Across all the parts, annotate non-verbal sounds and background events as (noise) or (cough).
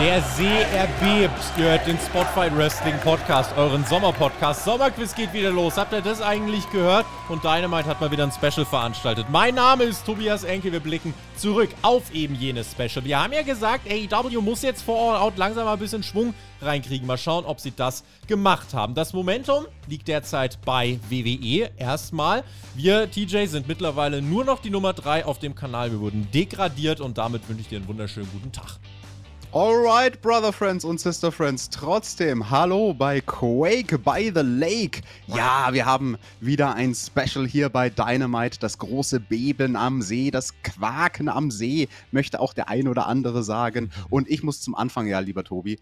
Der See erbebt. Ihr hört den Spotfight Wrestling Podcast, euren Sommerpodcast. Sommerquiz geht wieder los. Habt ihr das eigentlich gehört? Und Dynamite hat mal wieder ein Special veranstaltet. Mein Name ist Tobias Enke. Wir blicken zurück auf eben jenes Special. Wir haben ja gesagt, AEW muss jetzt vor All Out langsam mal ein bisschen Schwung reinkriegen. Mal schauen, ob sie das gemacht haben. Das Momentum liegt derzeit bei WWE erstmal. Wir, TJ, sind mittlerweile nur noch die Nummer 3 auf dem Kanal. Wir wurden degradiert und damit wünsche ich dir einen wunderschönen guten Tag. Alright, Brother Friends und Sister Friends. Trotzdem, hallo bei Quake by the Lake. Ja, wir haben wieder ein Special hier bei Dynamite. Das große Beben am See, das Quaken am See, möchte auch der ein oder andere sagen. Und ich muss zum Anfang, ja, lieber Tobi,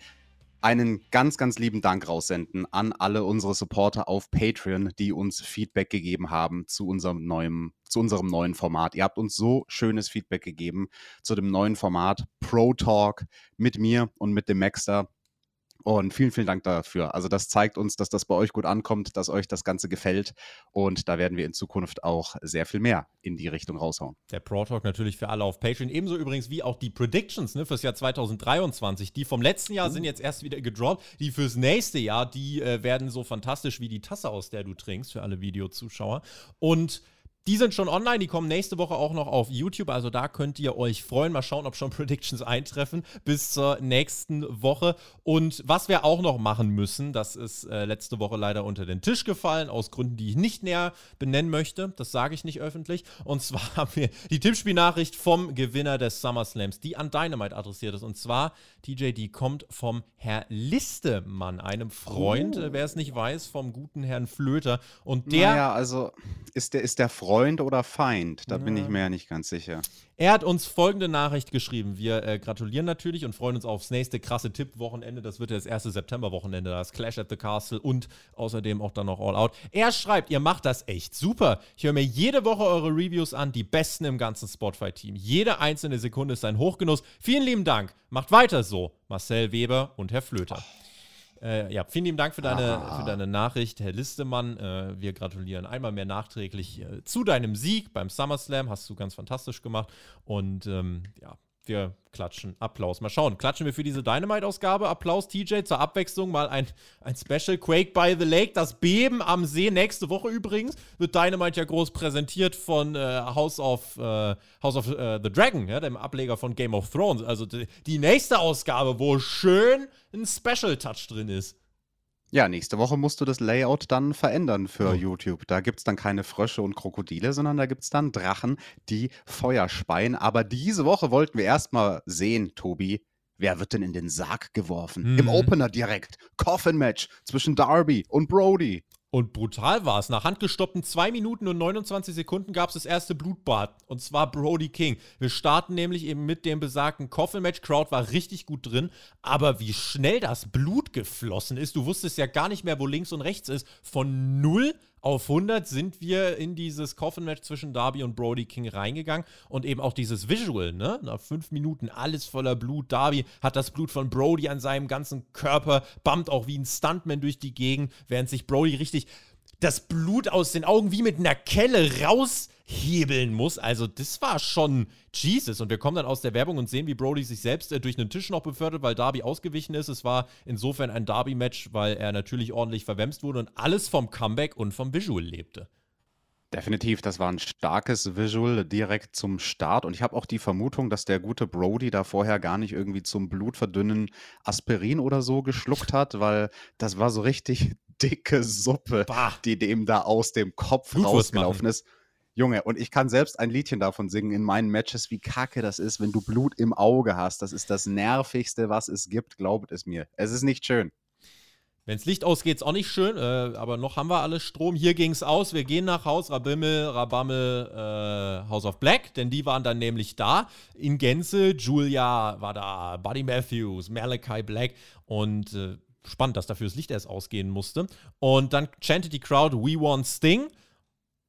einen ganz, ganz lieben Dank raussenden an alle unsere Supporter auf Patreon, die uns Feedback gegeben haben zu unserem neuen, zu unserem neuen Format. Ihr habt uns so schönes Feedback gegeben zu dem neuen Format Pro Talk mit mir und mit dem Maxter. Und vielen, vielen Dank dafür. Also das zeigt uns, dass das bei euch gut ankommt, dass euch das Ganze gefällt. Und da werden wir in Zukunft auch sehr viel mehr in die Richtung raushauen. Der Pro Talk natürlich für alle auf Patreon. Ebenso übrigens wie auch die Predictions ne, fürs Jahr 2023. Die vom letzten Jahr uh. sind jetzt erst wieder gedroppt. Die fürs nächste Jahr, die äh, werden so fantastisch wie die Tasse, aus der du trinkst, für alle Videozuschauer. Und die sind schon online, die kommen nächste Woche auch noch auf YouTube, also da könnt ihr euch freuen. Mal schauen, ob schon (laughs) Predictions eintreffen bis zur nächsten Woche. Und was wir auch noch machen müssen, das ist äh, letzte Woche leider unter den Tisch gefallen, aus Gründen, die ich nicht näher benennen möchte. Das sage ich nicht öffentlich. Und zwar (laughs) haben wir die Tippspielnachricht vom Gewinner des SummerSlams, die an Dynamite adressiert ist. Und zwar, TJ, die kommt vom Herr Listemann, einem Freund, oh. wer es nicht weiß, vom guten Herrn Flöter. Und der. Naja, also ist der, ist der Freund Freund oder Feind? Da ja. bin ich mir ja nicht ganz sicher. Er hat uns folgende Nachricht geschrieben. Wir äh, gratulieren natürlich und freuen uns aufs nächste krasse Tipp-Wochenende. Das wird ja das erste September-Wochenende, das Clash at the Castle und außerdem auch dann noch All Out. Er schreibt, ihr macht das echt super. Ich höre mir jede Woche eure Reviews an, die besten im ganzen Spotify-Team. Jede einzelne Sekunde ist ein Hochgenuss. Vielen lieben Dank. Macht weiter so. Marcel Weber und Herr Flöter. Oh. Äh, ja, vielen lieben Dank für deine, für deine Nachricht, Herr Listemann. Äh, wir gratulieren einmal mehr nachträglich äh, zu deinem Sieg beim SummerSlam. Hast du ganz fantastisch gemacht. Und ähm, ja, wir klatschen. Applaus. Mal schauen. Klatschen wir für diese Dynamite-Ausgabe. Applaus, TJ. Zur Abwechslung mal ein, ein Special. Quake by the Lake. Das Beben am See. Nächste Woche übrigens wird Dynamite ja groß präsentiert von äh, House of, äh, House of äh, the Dragon, ja, dem Ableger von Game of Thrones. Also die, die nächste Ausgabe, wo schön ein Special-Touch drin ist. Ja, nächste Woche musst du das Layout dann verändern für oh. YouTube. Da gibt es dann keine Frösche und Krokodile, sondern da gibt es dann Drachen, die Feuer speien. Aber diese Woche wollten wir erstmal sehen, Tobi, wer wird denn in den Sarg geworfen? Mhm. Im Opener direkt. Coffin-Match zwischen Darby und Brody. Und brutal war es. Nach handgestoppten 2 Minuten und 29 Sekunden gab es das erste Blutbad. Und zwar Brody King. Wir starten nämlich eben mit dem besagten Coffin-Match. Crowd war richtig gut drin. Aber wie schnell das Blut geflossen ist, du wusstest ja gar nicht mehr, wo links und rechts ist. Von 0 auf 100 sind wir in dieses Coffin-Match zwischen Darby und Brody King reingegangen und eben auch dieses Visual, ne? Nach fünf Minuten alles voller Blut. Darby hat das Blut von Brody an seinem ganzen Körper, bammt auch wie ein Stuntman durch die Gegend, während sich Brody richtig das Blut aus den Augen wie mit einer Kelle raushebeln muss. Also das war schon Jesus. Und wir kommen dann aus der Werbung und sehen, wie Brody sich selbst äh, durch einen Tisch noch befördert, weil Darby ausgewichen ist. Es war insofern ein Darby-Match, weil er natürlich ordentlich verwemst wurde und alles vom Comeback und vom Visual lebte. Definitiv, das war ein starkes Visual direkt zum Start. Und ich habe auch die Vermutung, dass der gute Brody da vorher gar nicht irgendwie zum Blutverdünnen Aspirin oder so geschluckt hat, weil das war so richtig (laughs) dicke Suppe, bah. die dem da aus dem Kopf Blutwurst rausgelaufen machen. ist. Junge, und ich kann selbst ein Liedchen davon singen in meinen Matches, wie kacke das ist, wenn du Blut im Auge hast. Das ist das Nervigste, was es gibt, glaubt es mir. Es ist nicht schön. Wenns Licht ausgeht, ist auch nicht schön, äh, aber noch haben wir alles Strom. Hier ging es aus. Wir gehen nach Haus, Rabimmel, Rabammel, äh, House of Black, denn die waren dann nämlich da. In Gänze, Julia war da, Buddy Matthews, Malachi Black und äh, spannend, dass dafür das Licht erst ausgehen musste. Und dann chantet die Crowd We Want Sting.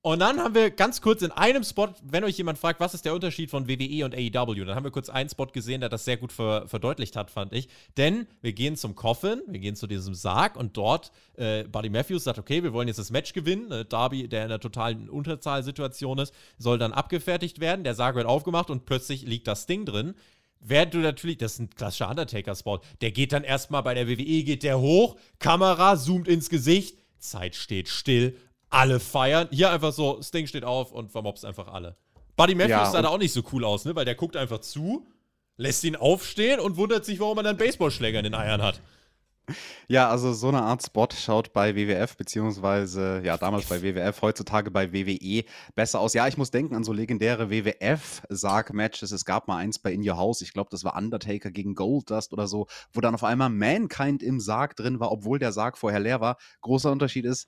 Und dann haben wir ganz kurz in einem Spot, wenn euch jemand fragt, was ist der Unterschied von WWE und AEW, dann haben wir kurz einen Spot gesehen, der das sehr gut ver verdeutlicht hat, fand ich. Denn wir gehen zum Coffin, wir gehen zu diesem Sarg und dort, äh, Buddy Matthews sagt, okay, wir wollen jetzt das Match gewinnen. Äh, Darby, der in einer totalen Unterzahlsituation ist, soll dann abgefertigt werden. Der Sarg wird aufgemacht und plötzlich liegt das Ding drin. Während du natürlich, das ist ein klassischer Undertaker-Spot, der geht dann erstmal bei der WWE, geht der hoch, Kamera zoomt ins Gesicht, Zeit steht still, alle feiern. Hier einfach so, Sting steht auf und vermobst einfach alle. Buddy Matthews ja, sah da auch nicht so cool aus, ne? Weil der guckt einfach zu, lässt ihn aufstehen und wundert sich, warum er einen Baseballschläger in den Eiern hat. Ja, also so eine Art Spot schaut bei WWF, beziehungsweise ja, damals bei WWF, heutzutage bei WWE besser aus. Ja, ich muss denken an so legendäre WWF-Sarg-Matches. Es gab mal eins bei In Your House, ich glaube, das war Undertaker gegen Goldust oder so, wo dann auf einmal Mankind im Sarg drin war, obwohl der Sarg vorher leer war. Großer Unterschied ist,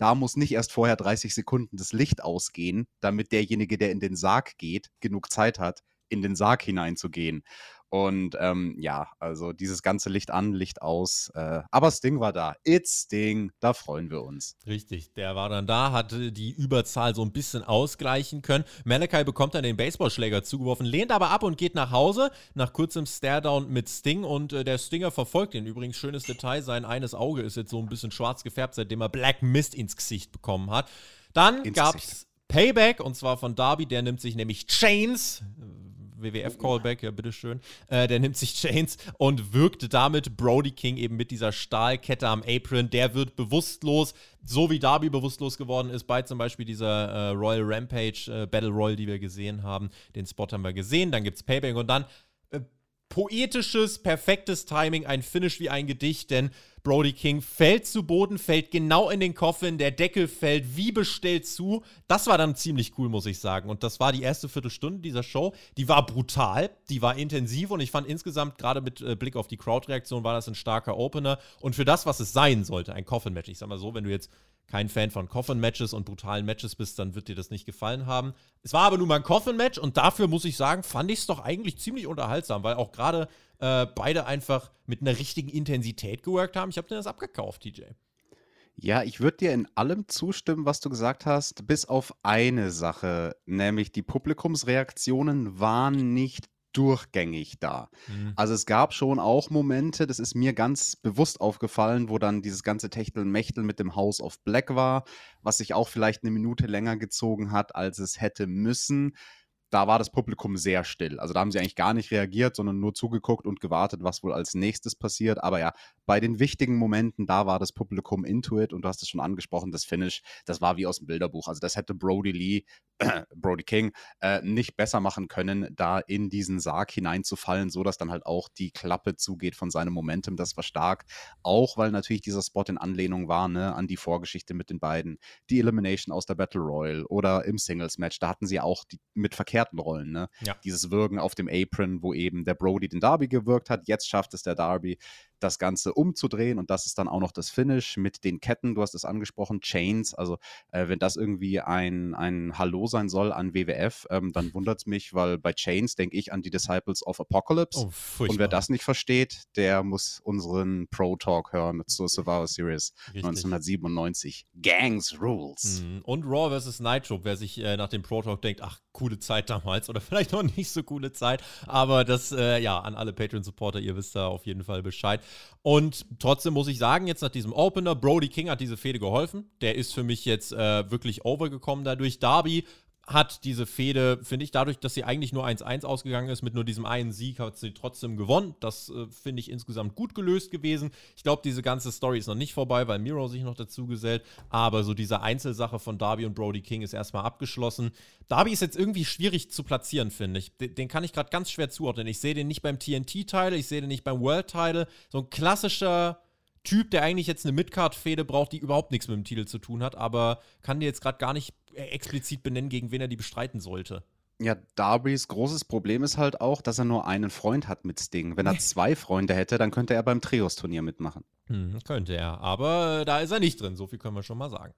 da muss nicht erst vorher 30 Sekunden das Licht ausgehen, damit derjenige, der in den Sarg geht, genug Zeit hat, in den Sarg hineinzugehen. Und ähm, ja, also dieses ganze Licht an, Licht aus. Äh, aber Sting war da. It's Sting, da freuen wir uns. Richtig, der war dann da, hatte die Überzahl so ein bisschen ausgleichen können. Malachi bekommt dann den Baseballschläger zugeworfen, lehnt aber ab und geht nach Hause. Nach kurzem Staredown mit Sting und äh, der Stinger verfolgt ihn. Übrigens, schönes Detail: sein eines Auge ist jetzt so ein bisschen schwarz gefärbt, seitdem er Black Mist ins Gesicht bekommen hat. Dann gab es Payback und zwar von Darby, der nimmt sich nämlich Chains, WWF-Callback, ja, bitteschön. Äh, der nimmt sich Chains und wirkt damit Brody King eben mit dieser Stahlkette am Apron. Der wird bewusstlos, so wie Darby bewusstlos geworden ist bei zum Beispiel dieser äh, Royal Rampage äh, Battle Royal, die wir gesehen haben. Den Spot haben wir gesehen. Dann gibt es Payback und dann poetisches, perfektes Timing, ein Finish wie ein Gedicht, denn Brody King fällt zu Boden, fällt genau in den Coffin, der Deckel fällt wie bestellt zu. Das war dann ziemlich cool, muss ich sagen. Und das war die erste Viertelstunde dieser Show. Die war brutal, die war intensiv und ich fand insgesamt, gerade mit äh, Blick auf die Crowd-Reaktion, war das ein starker Opener. Und für das, was es sein sollte, ein Coffin-Match. Ich sag mal so, wenn du jetzt kein Fan von Coffin-Matches und brutalen Matches bist, dann wird dir das nicht gefallen haben. Es war aber nun mal ein Coffin-Match und dafür muss ich sagen, fand ich es doch eigentlich ziemlich unterhaltsam, weil auch gerade äh, beide einfach mit einer richtigen Intensität geworkt haben. Ich habe dir das abgekauft, TJ. Ja, ich würde dir in allem zustimmen, was du gesagt hast, bis auf eine Sache, nämlich die Publikumsreaktionen waren nicht durchgängig da. Mhm. Also es gab schon auch Momente, das ist mir ganz bewusst aufgefallen, wo dann dieses ganze Techtelmechtel mit dem House of Black war, was sich auch vielleicht eine Minute länger gezogen hat, als es hätte müssen da war das Publikum sehr still. Also da haben sie eigentlich gar nicht reagiert, sondern nur zugeguckt und gewartet, was wohl als nächstes passiert. Aber ja, bei den wichtigen Momenten, da war das Publikum into it und du hast es schon angesprochen, das Finish, das war wie aus dem Bilderbuch. Also das hätte Brody Lee, (clears throat) Brody King, äh, nicht besser machen können, da in diesen Sarg hineinzufallen, so dass dann halt auch die Klappe zugeht von seinem Momentum. Das war stark. Auch weil natürlich dieser Spot in Anlehnung war, ne, an die Vorgeschichte mit den beiden. Die Elimination aus der Battle Royal oder im Singles-Match, da hatten sie auch die, mit Verkehr Rollen. Ne? Ja. Dieses Wirken auf dem Apron, wo eben der Brody den Darby gewirkt hat. Jetzt schafft es der Darby, das Ganze umzudrehen und das ist dann auch noch das Finish mit den Ketten, du hast es angesprochen, Chains, also äh, wenn das irgendwie ein, ein Hallo sein soll an WWF, ähm, dann wundert es mich, weil bei Chains denke ich an die Disciples of Apocalypse oh, und wer das nicht versteht, der muss unseren Pro Talk hören zur Survivor Series Richtig. 1997. Gangs Rules. Mhm. Und Raw vs. Nitro, wer sich äh, nach dem Pro Talk denkt, ach, coole Zeit damals oder (laughs) vielleicht noch nicht so coole Zeit, aber das, äh, ja, an alle Patreon-Supporter, ihr wisst da auf jeden Fall Bescheid. Und trotzdem muss ich sagen, jetzt nach diesem Opener, Brody King hat diese Fehde geholfen. Der ist für mich jetzt äh, wirklich overgekommen dadurch. Darby hat diese Fehde, finde ich, dadurch, dass sie eigentlich nur 1-1 ausgegangen ist, mit nur diesem einen Sieg, hat sie trotzdem gewonnen. Das äh, finde ich insgesamt gut gelöst gewesen. Ich glaube, diese ganze Story ist noch nicht vorbei, weil Miro sich noch dazu gesellt. Aber so diese Einzelsache von Darby und Brody King ist erstmal abgeschlossen. Darby ist jetzt irgendwie schwierig zu platzieren, finde ich. Den, den, kann ich gerade ganz schwer zuordnen. Ich sehe den nicht beim TNT-Teil, ich sehe den nicht beim World-Title. So ein klassischer Typ, der eigentlich jetzt eine Midcard-Fehde braucht, die überhaupt nichts mit dem Titel zu tun hat, aber kann dir jetzt gerade gar nicht äh, explizit benennen, gegen wen er die bestreiten sollte. Ja, Darbys großes Problem ist halt auch, dass er nur einen Freund hat mit Sting. Wenn er (laughs) zwei Freunde hätte, dann könnte er beim Trios-Turnier mitmachen. Hm, könnte er, aber äh, da ist er nicht drin, so viel können wir schon mal sagen.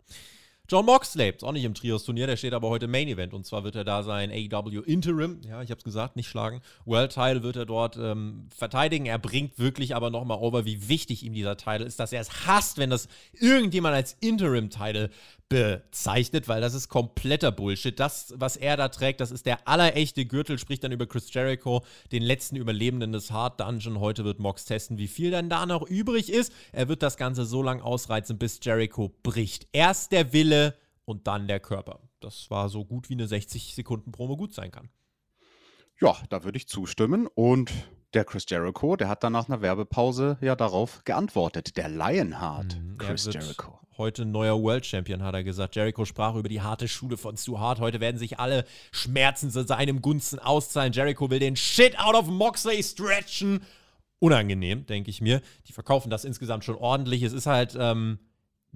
John Moxley ist auch nicht im Trios-Turnier, der steht aber heute Main Event. Und zwar wird er da sein AEW Interim, ja, ich habe es gesagt, nicht schlagen. World Title wird er dort ähm, verteidigen. Er bringt wirklich aber nochmal over, wie wichtig ihm dieser Title ist, dass er es hasst, wenn das irgendjemand als Interim-Title bezeichnet, weil das ist kompletter Bullshit. Das, was er da trägt, das ist der allerechte Gürtel, spricht dann über Chris Jericho, den letzten Überlebenden des Hard Dungeon. Heute wird Mox testen, wie viel dann da noch übrig ist. Er wird das Ganze so lange ausreizen, bis Jericho bricht. Erst der Wille und dann der Körper. Das war so gut wie eine 60 Sekunden Promo gut sein kann. Ja, da würde ich zustimmen. Und der Chris Jericho, der hat dann nach einer Werbepause ja darauf geantwortet. Der Lionheart, mhm, Chris Jericho heute neuer World Champion, hat er gesagt. Jericho sprach über die harte Schule von Stu Hart. Heute werden sich alle Schmerzen zu seinem Gunsten auszahlen. Jericho will den Shit out of Moxley stretchen. Unangenehm, denke ich mir. Die verkaufen das insgesamt schon ordentlich. Es ist halt, ähm,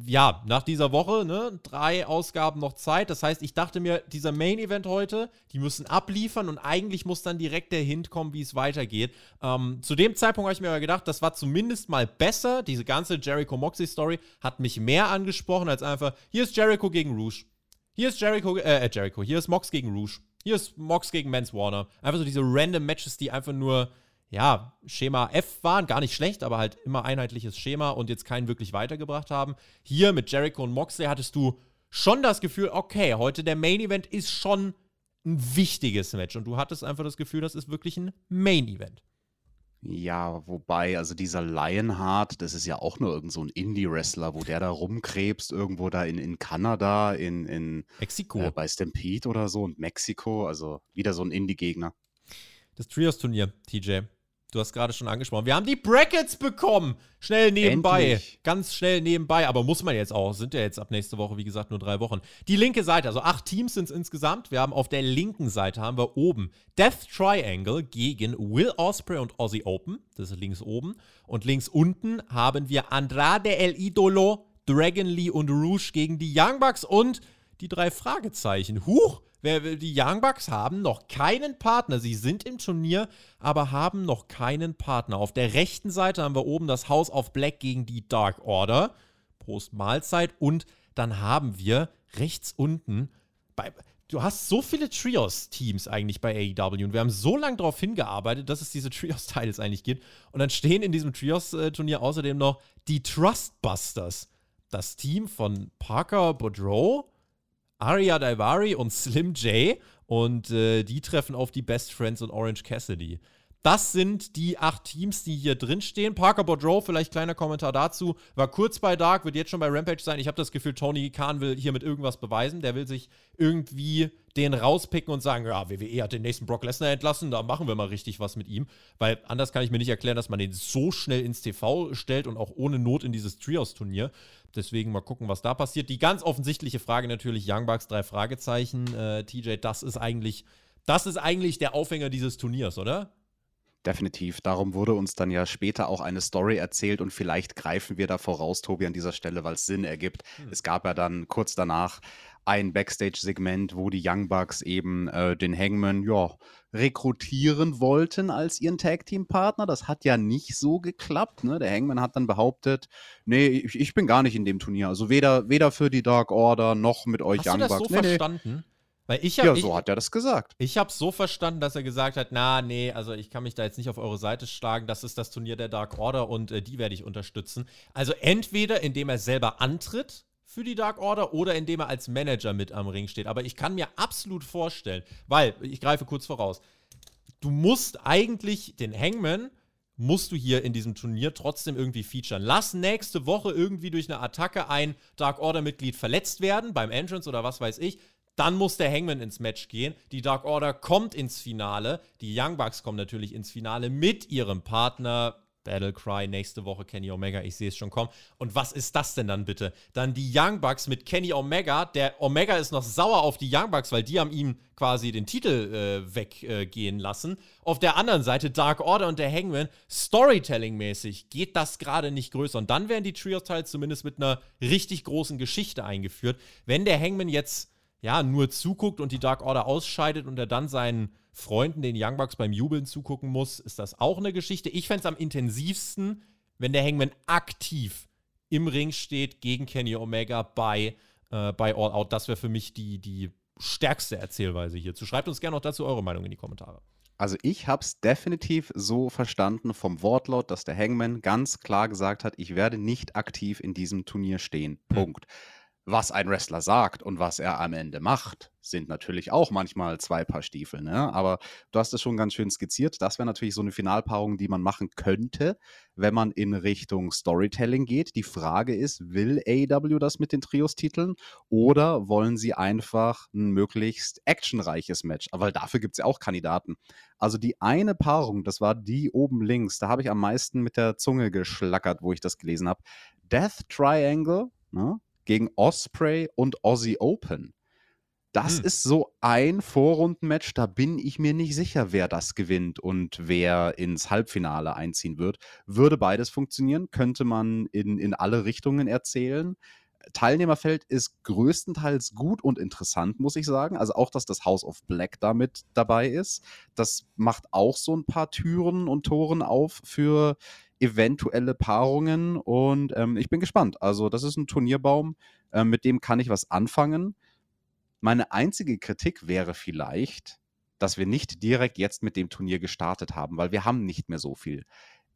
ja, nach dieser Woche, ne, drei Ausgaben noch Zeit. Das heißt, ich dachte mir, dieser Main Event heute, die müssen abliefern und eigentlich muss dann direkt der Hint kommen, wie es weitergeht. Ähm, zu dem Zeitpunkt habe ich mir aber gedacht, das war zumindest mal besser. Diese ganze Jericho Moxie Story hat mich mehr angesprochen als einfach, hier ist Jericho gegen Rouge. Hier ist Jericho, äh, äh Jericho, hier ist Mox gegen Rouge. Hier ist Mox gegen Mans Warner. Einfach so diese random Matches, die einfach nur ja, Schema F waren, gar nicht schlecht, aber halt immer einheitliches Schema und jetzt keinen wirklich weitergebracht haben. Hier mit Jericho und Moxley hattest du schon das Gefühl, okay, heute der Main Event ist schon ein wichtiges Match und du hattest einfach das Gefühl, das ist wirklich ein Main Event. Ja, wobei, also dieser Lionheart, das ist ja auch nur irgend so ein Indie-Wrestler, wo der da rumkrebst, irgendwo da in, in Kanada, in, in Mexiko. Äh, bei Stampede oder so und Mexiko, also wieder so ein Indie-Gegner. Das Trios-Turnier, TJ. Du hast gerade schon angesprochen. Wir haben die Brackets bekommen. Schnell nebenbei. Endlich. Ganz schnell nebenbei. Aber muss man jetzt auch. Sind ja jetzt ab nächste Woche, wie gesagt, nur drei Wochen. Die linke Seite, also acht Teams sind es insgesamt. Wir haben auf der linken Seite haben wir oben Death Triangle gegen Will Osprey und Aussie Open. Das ist links oben. Und links unten haben wir Andrade El Idolo, Dragon Lee und Rouge gegen die Young Bucks und die drei Fragezeichen. Huch! Die Young Bucks haben noch keinen Partner. Sie sind im Turnier, aber haben noch keinen Partner. Auf der rechten Seite haben wir oben das House of Black gegen die Dark Order. Prost Mahlzeit. Und dann haben wir rechts unten bei, du hast so viele Trios-Teams eigentlich bei AEW und wir haben so lange darauf hingearbeitet, dass es diese Trios-Titles eigentlich gibt. Und dann stehen in diesem Trios-Turnier außerdem noch die Trustbusters. Das Team von Parker Boudreau, Arya Daivari und Slim J. Und äh, die treffen auf die Best Friends und Orange Cassidy. Das sind die acht Teams, die hier drin stehen. Parker Boudreau, vielleicht kleiner Kommentar dazu, war kurz bei Dark, wird jetzt schon bei Rampage sein. Ich habe das Gefühl, Tony Khan will hier mit irgendwas beweisen. Der will sich irgendwie den rauspicken und sagen, ja, WWE hat den nächsten Brock Lesnar entlassen, da machen wir mal richtig was mit ihm. Weil anders kann ich mir nicht erklären, dass man den so schnell ins TV stellt und auch ohne Not in dieses Trios-Turnier. Deswegen mal gucken, was da passiert. Die ganz offensichtliche Frage natürlich, Young Bucks, drei Fragezeichen. Äh, TJ, das ist eigentlich, das ist eigentlich der Aufhänger dieses Turniers, oder? Definitiv. Darum wurde uns dann ja später auch eine Story erzählt und vielleicht greifen wir da voraus, Tobi, an dieser Stelle, weil es Sinn ergibt. Hm. Es gab ja dann kurz danach ein Backstage-Segment, wo die Young Bucks eben äh, den Hangman, ja, rekrutieren wollten als ihren Tag-Team-Partner. Das hat ja nicht so geklappt. Ne? Der Hangman hat dann behauptet, nee, ich, ich, bin gar nicht in dem Turnier. Also weder, weder für die Dark Order noch mit euch Hast Young du das Bucks. so nee, verstanden? Nee. Weil ich hab, ja, so ich, hat er das gesagt. Ich habe so verstanden, dass er gesagt hat, na, nee, also ich kann mich da jetzt nicht auf eure Seite schlagen, das ist das Turnier der Dark Order und äh, die werde ich unterstützen. Also entweder indem er selber antritt für die Dark Order oder indem er als Manager mit am Ring steht. Aber ich kann mir absolut vorstellen, weil, ich greife kurz voraus, du musst eigentlich den Hangman musst du hier in diesem Turnier trotzdem irgendwie featuren. Lass nächste Woche irgendwie durch eine Attacke ein Dark Order-Mitglied verletzt werden, beim Entrance oder was weiß ich. Dann muss der Hangman ins Match gehen. Die Dark Order kommt ins Finale. Die Young Bucks kommen natürlich ins Finale mit ihrem Partner. Battle Cry nächste Woche Kenny Omega, ich sehe es schon kommen. Und was ist das denn dann bitte? Dann die Young Bucks mit Kenny Omega. Der Omega ist noch sauer auf die Young Bucks, weil die haben ihm quasi den Titel äh, weggehen äh, lassen. Auf der anderen Seite Dark Order und der Hangman. Storytelling-mäßig geht das gerade nicht größer. Und dann werden die Trios-Teils zumindest mit einer richtig großen Geschichte eingeführt. Wenn der Hangman jetzt ja, nur zuguckt und die Dark Order ausscheidet und er dann seinen Freunden, den Young Bucks, beim Jubeln zugucken muss, ist das auch eine Geschichte. Ich fände es am intensivsten, wenn der Hangman aktiv im Ring steht gegen Kenny Omega bei äh, bei All Out. Das wäre für mich die, die stärkste Erzählweise hierzu. Schreibt uns gerne noch dazu eure Meinung in die Kommentare. Also ich habe es definitiv so verstanden vom Wortlaut, dass der Hangman ganz klar gesagt hat, ich werde nicht aktiv in diesem Turnier stehen. Hm. Was ein Wrestler sagt und was er am Ende macht, sind natürlich auch manchmal zwei Paar Stiefel. Ne? Aber du hast es schon ganz schön skizziert. Das wäre natürlich so eine Finalpaarung, die man machen könnte, wenn man in Richtung Storytelling geht. Die Frage ist, will AEW das mit den Trios-Titeln oder wollen sie einfach ein möglichst actionreiches Match? Weil dafür gibt es ja auch Kandidaten. Also die eine Paarung, das war die oben links, da habe ich am meisten mit der Zunge geschlackert, wo ich das gelesen habe. Death Triangle ne, gegen Osprey und Aussie Open. Das Hm. ist so ein Vorrundenmatch, da bin ich mir nicht sicher, wer das gewinnt und wer ins Halbfinale einziehen wird. Würde beides funktionieren, könnte man in, in alle Richtungen erzählen. Teilnehmerfeld ist größtenteils gut und interessant, muss ich sagen. Also auch, dass das House of Black damit dabei ist. Das macht auch so ein paar Türen und Toren auf für eventuelle Paarungen und ähm, ich bin gespannt. Also das ist ein Turnierbaum, äh, mit dem kann ich was anfangen. Meine einzige Kritik wäre vielleicht, dass wir nicht direkt jetzt mit dem Turnier gestartet haben, weil wir haben nicht mehr so viel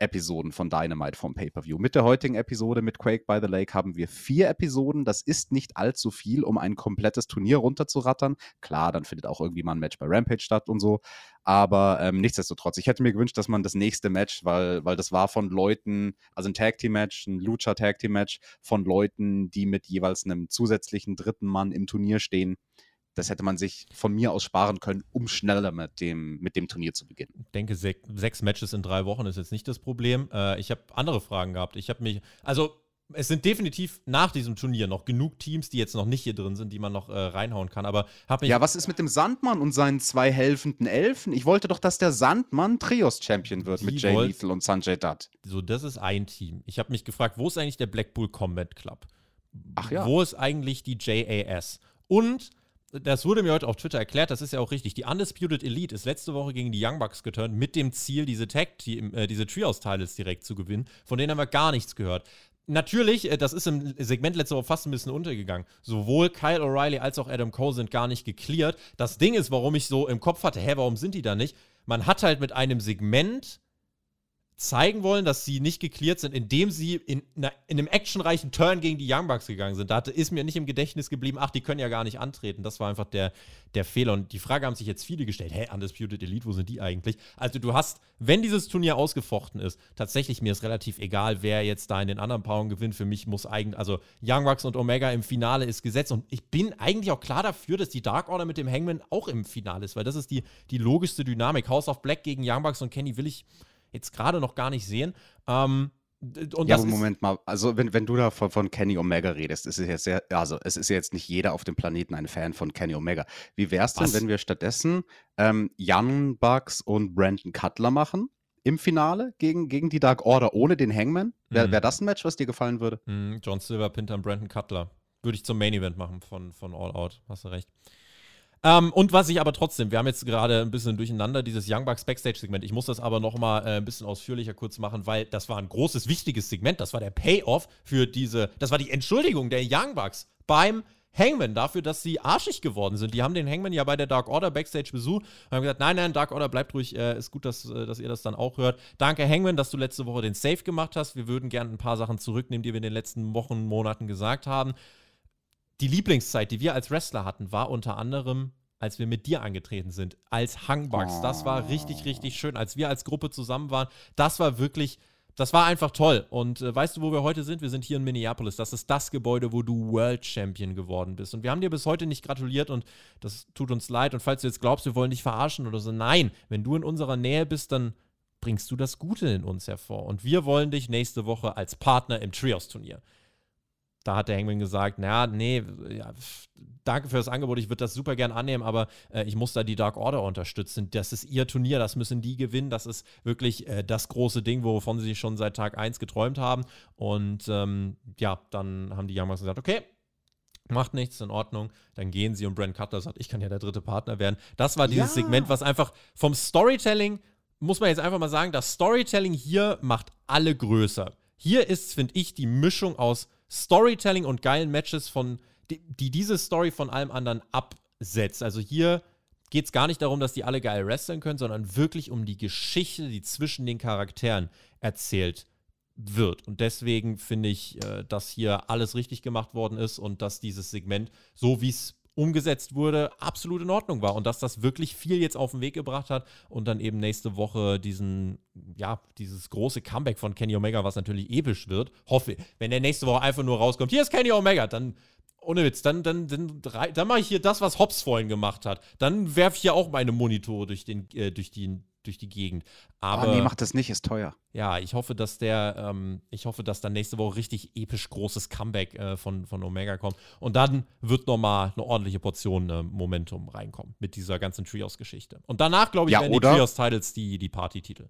Episoden von Dynamite vom Pay-Per-View. Mit der heutigen Episode mit Quake by the Lake haben wir vier Episoden. Das ist nicht allzu viel, um ein komplettes Turnier runterzurattern. Klar, dann findet auch irgendwie mal ein Match bei Rampage statt und so. Aber ähm, nichtsdestotrotz, ich hätte mir gewünscht, dass man das nächste Match, weil, weil das war von Leuten, also ein Tag Team Match, ein Lucha Tag Team Match von Leuten, die mit jeweils einem zusätzlichen dritten Mann im Turnier stehen. Das hätte man sich von mir aus sparen können, um schneller mit dem, mit dem Turnier zu beginnen. Ich denke, sech, sechs Matches in drei Wochen ist jetzt nicht das Problem. Äh, ich habe andere Fragen gehabt. Ich habe mich, also es sind definitiv nach diesem Turnier noch genug Teams, die jetzt noch nicht hier drin sind, die man noch äh, reinhauen kann. Aber habe mich Ja, was ist mit dem Sandmann und seinen zwei helfenden Elfen? Ich wollte doch, dass der Sandmann Trios-Champion wird Die mit Jay Lethal und Sanjay Dutt. so, das ist ein Team. Ich habe mich gefragt, wo ist eigentlich der Blackpool Combat Club? Ach ja. Wo ist eigentlich die JAS? Und das wurde mir heute auf Twitter erklärt, das ist ja auch richtig. Die Undisputed Elite ist letzte Woche gegen die Young Bucks geturnt mit dem Ziel, diese Tag Team, äh, diese Trios-Titles direkt zu gewinnen. Von denen haben wir gar nichts gehört. Natürlich, äh, das ist im Segment letzte Woche fast ein bisschen untergegangen. Sowohl Kyle O'Reilly als auch Adam Cole sind gar nicht geklärt. Das Ding ist, warum ich so im Kopf hatte, hä, warum sind die da nicht? Man hat halt mit einem Segment zeigen wollen, dass sie nicht geklärt sind, indem sie in, in einem actionreichen Turn gegen die Young Bucks gegangen sind. Da hatte, ist mir nicht im Gedächtnis geblieben, ach, die können ja gar nicht antreten. Das war einfach der, der Fehler. Und die Frage haben sich jetzt viele gestellt, hä, Undisputed Elite, wo sind die eigentlich? Also du hast, wenn dieses Turnier ausgefochten ist, tatsächlich mir ist relativ egal, wer jetzt da in den anderen Paarungen gewinnt. Für mich muss eigentlich, also Young Bucks und Omega im Finale ist gesetzt. Und ich bin eigentlich auch klar dafür, dass die Dark Order mit dem Hangman auch im Finale ist, weil das ist die, die logischste Dynamik. House of Black gegen Young Bucks und Kenny will ich jetzt gerade noch gar nicht sehen. Ähm, und ja, Moment mal, also wenn, wenn du da von, von Kenny Omega redest, ist es jetzt sehr, also es ist jetzt nicht jeder auf dem Planeten ein Fan von Kenny Omega. Wie wär's denn, Was? wenn wir stattdessen ähm, Young Bucks und Brandon Cutler machen im Finale gegen, gegen die Dark Order ohne den Hangman? Wäre Mhm. wär das ein Match, was dir gefallen würde? Hm, John Silver, Pinter und Brandon Cutler. Würde ich zum Main Event machen von, von All Out. Hast du recht. Ähm, und was ich aber trotzdem, wir haben jetzt gerade ein bisschen durcheinander dieses Young Bucks Backstage-Segment. Ich muss das aber noch mal äh, ein bisschen ausführlicher kurz machen, weil das war ein großes, wichtiges Segment. Das war der Payoff für diese, das war die Entschuldigung der Young Bucks beim Hangman dafür, dass sie arschig geworden sind. Die haben den Hangman ja bei der Dark Order Backstage besucht und haben gesagt, nein, nein, Dark Order, bleibt ruhig, äh, ist gut, dass, äh, dass ihr das dann auch hört. Danke, Hangman, dass du letzte Woche den Safe gemacht hast. Wir würden gerne ein paar Sachen zurücknehmen, die wir in den letzten Wochen, Monaten gesagt haben. Die Lieblingszeit, die wir als Wrestler hatten, war unter anderem, als wir mit dir angetreten sind, als Hangbugs. Das war richtig, richtig schön. Als wir als Gruppe zusammen waren, das war wirklich, das war einfach toll. Und äh, weißt du, wo wir heute sind? Wir sind hier in Minneapolis. Das ist das Gebäude, wo du World Champion geworden bist. Und wir haben dir bis heute nicht gratuliert und das tut uns leid. Und falls du jetzt glaubst, wir wollen dich verarschen oder so, nein, wenn du in unserer Nähe bist, dann bringst du das Gute in uns hervor. Und wir wollen dich nächste Woche als Partner im Trios-Turnier da hat der Hangman gesagt, naja, nee, ja, danke für das Angebot, ich würde das super gern annehmen, aber äh, ich muss da die Dark Order unterstützen. Das ist ihr Turnier, das müssen die gewinnen. Das ist wirklich äh, das große Ding, wovon sie schon seit Tag 1 geträumt haben. Und ähm, ja, dann haben die Young Bucks gesagt, okay, macht nichts, in Ordnung. Dann gehen sie und Brent Cutler sagt, ich kann ja der dritte Partner werden. Das war dieses Ja. Segment, was einfach vom Storytelling, muss man jetzt einfach mal sagen, das Storytelling hier macht alle größer. Hier ist, finde ich, die Mischung aus Storytelling und geilen Matches von die, die diese Story von allem anderen absetzt. Also hier geht es gar nicht darum, dass die alle geil wresteln können, sondern wirklich um die Geschichte, die zwischen den Charakteren erzählt wird. Und deswegen finde ich, äh, dass hier alles richtig gemacht worden ist und dass dieses Segment, so wie es umgesetzt wurde, absolut in Ordnung war und dass das wirklich viel jetzt auf den Weg gebracht hat und dann eben nächste Woche diesen, ja, dieses große Comeback von Kenny Omega, was natürlich episch wird. Hoffe, wenn der nächste Woche einfach nur rauskommt, hier ist Kenny Omega, dann ohne Witz, dann, dann, dann, dann mache ich hier das, was Hobbs vorhin gemacht hat. Dann werfe ich hier auch meine Monitore durch, den, äh, durch, die, durch die Gegend. Aber oh, nee, macht das nicht, ist teuer. Ja, ich hoffe, dass der, ähm, ich hoffe, dass dann nächste Woche richtig episch großes Comeback äh, von, von Omega kommt. Und dann wird nochmal eine ordentliche Portion äh, Momentum reinkommen mit dieser ganzen Trios-Geschichte. Und danach, glaube ich, ja, werden die Trios-Titles die, die Party-Titel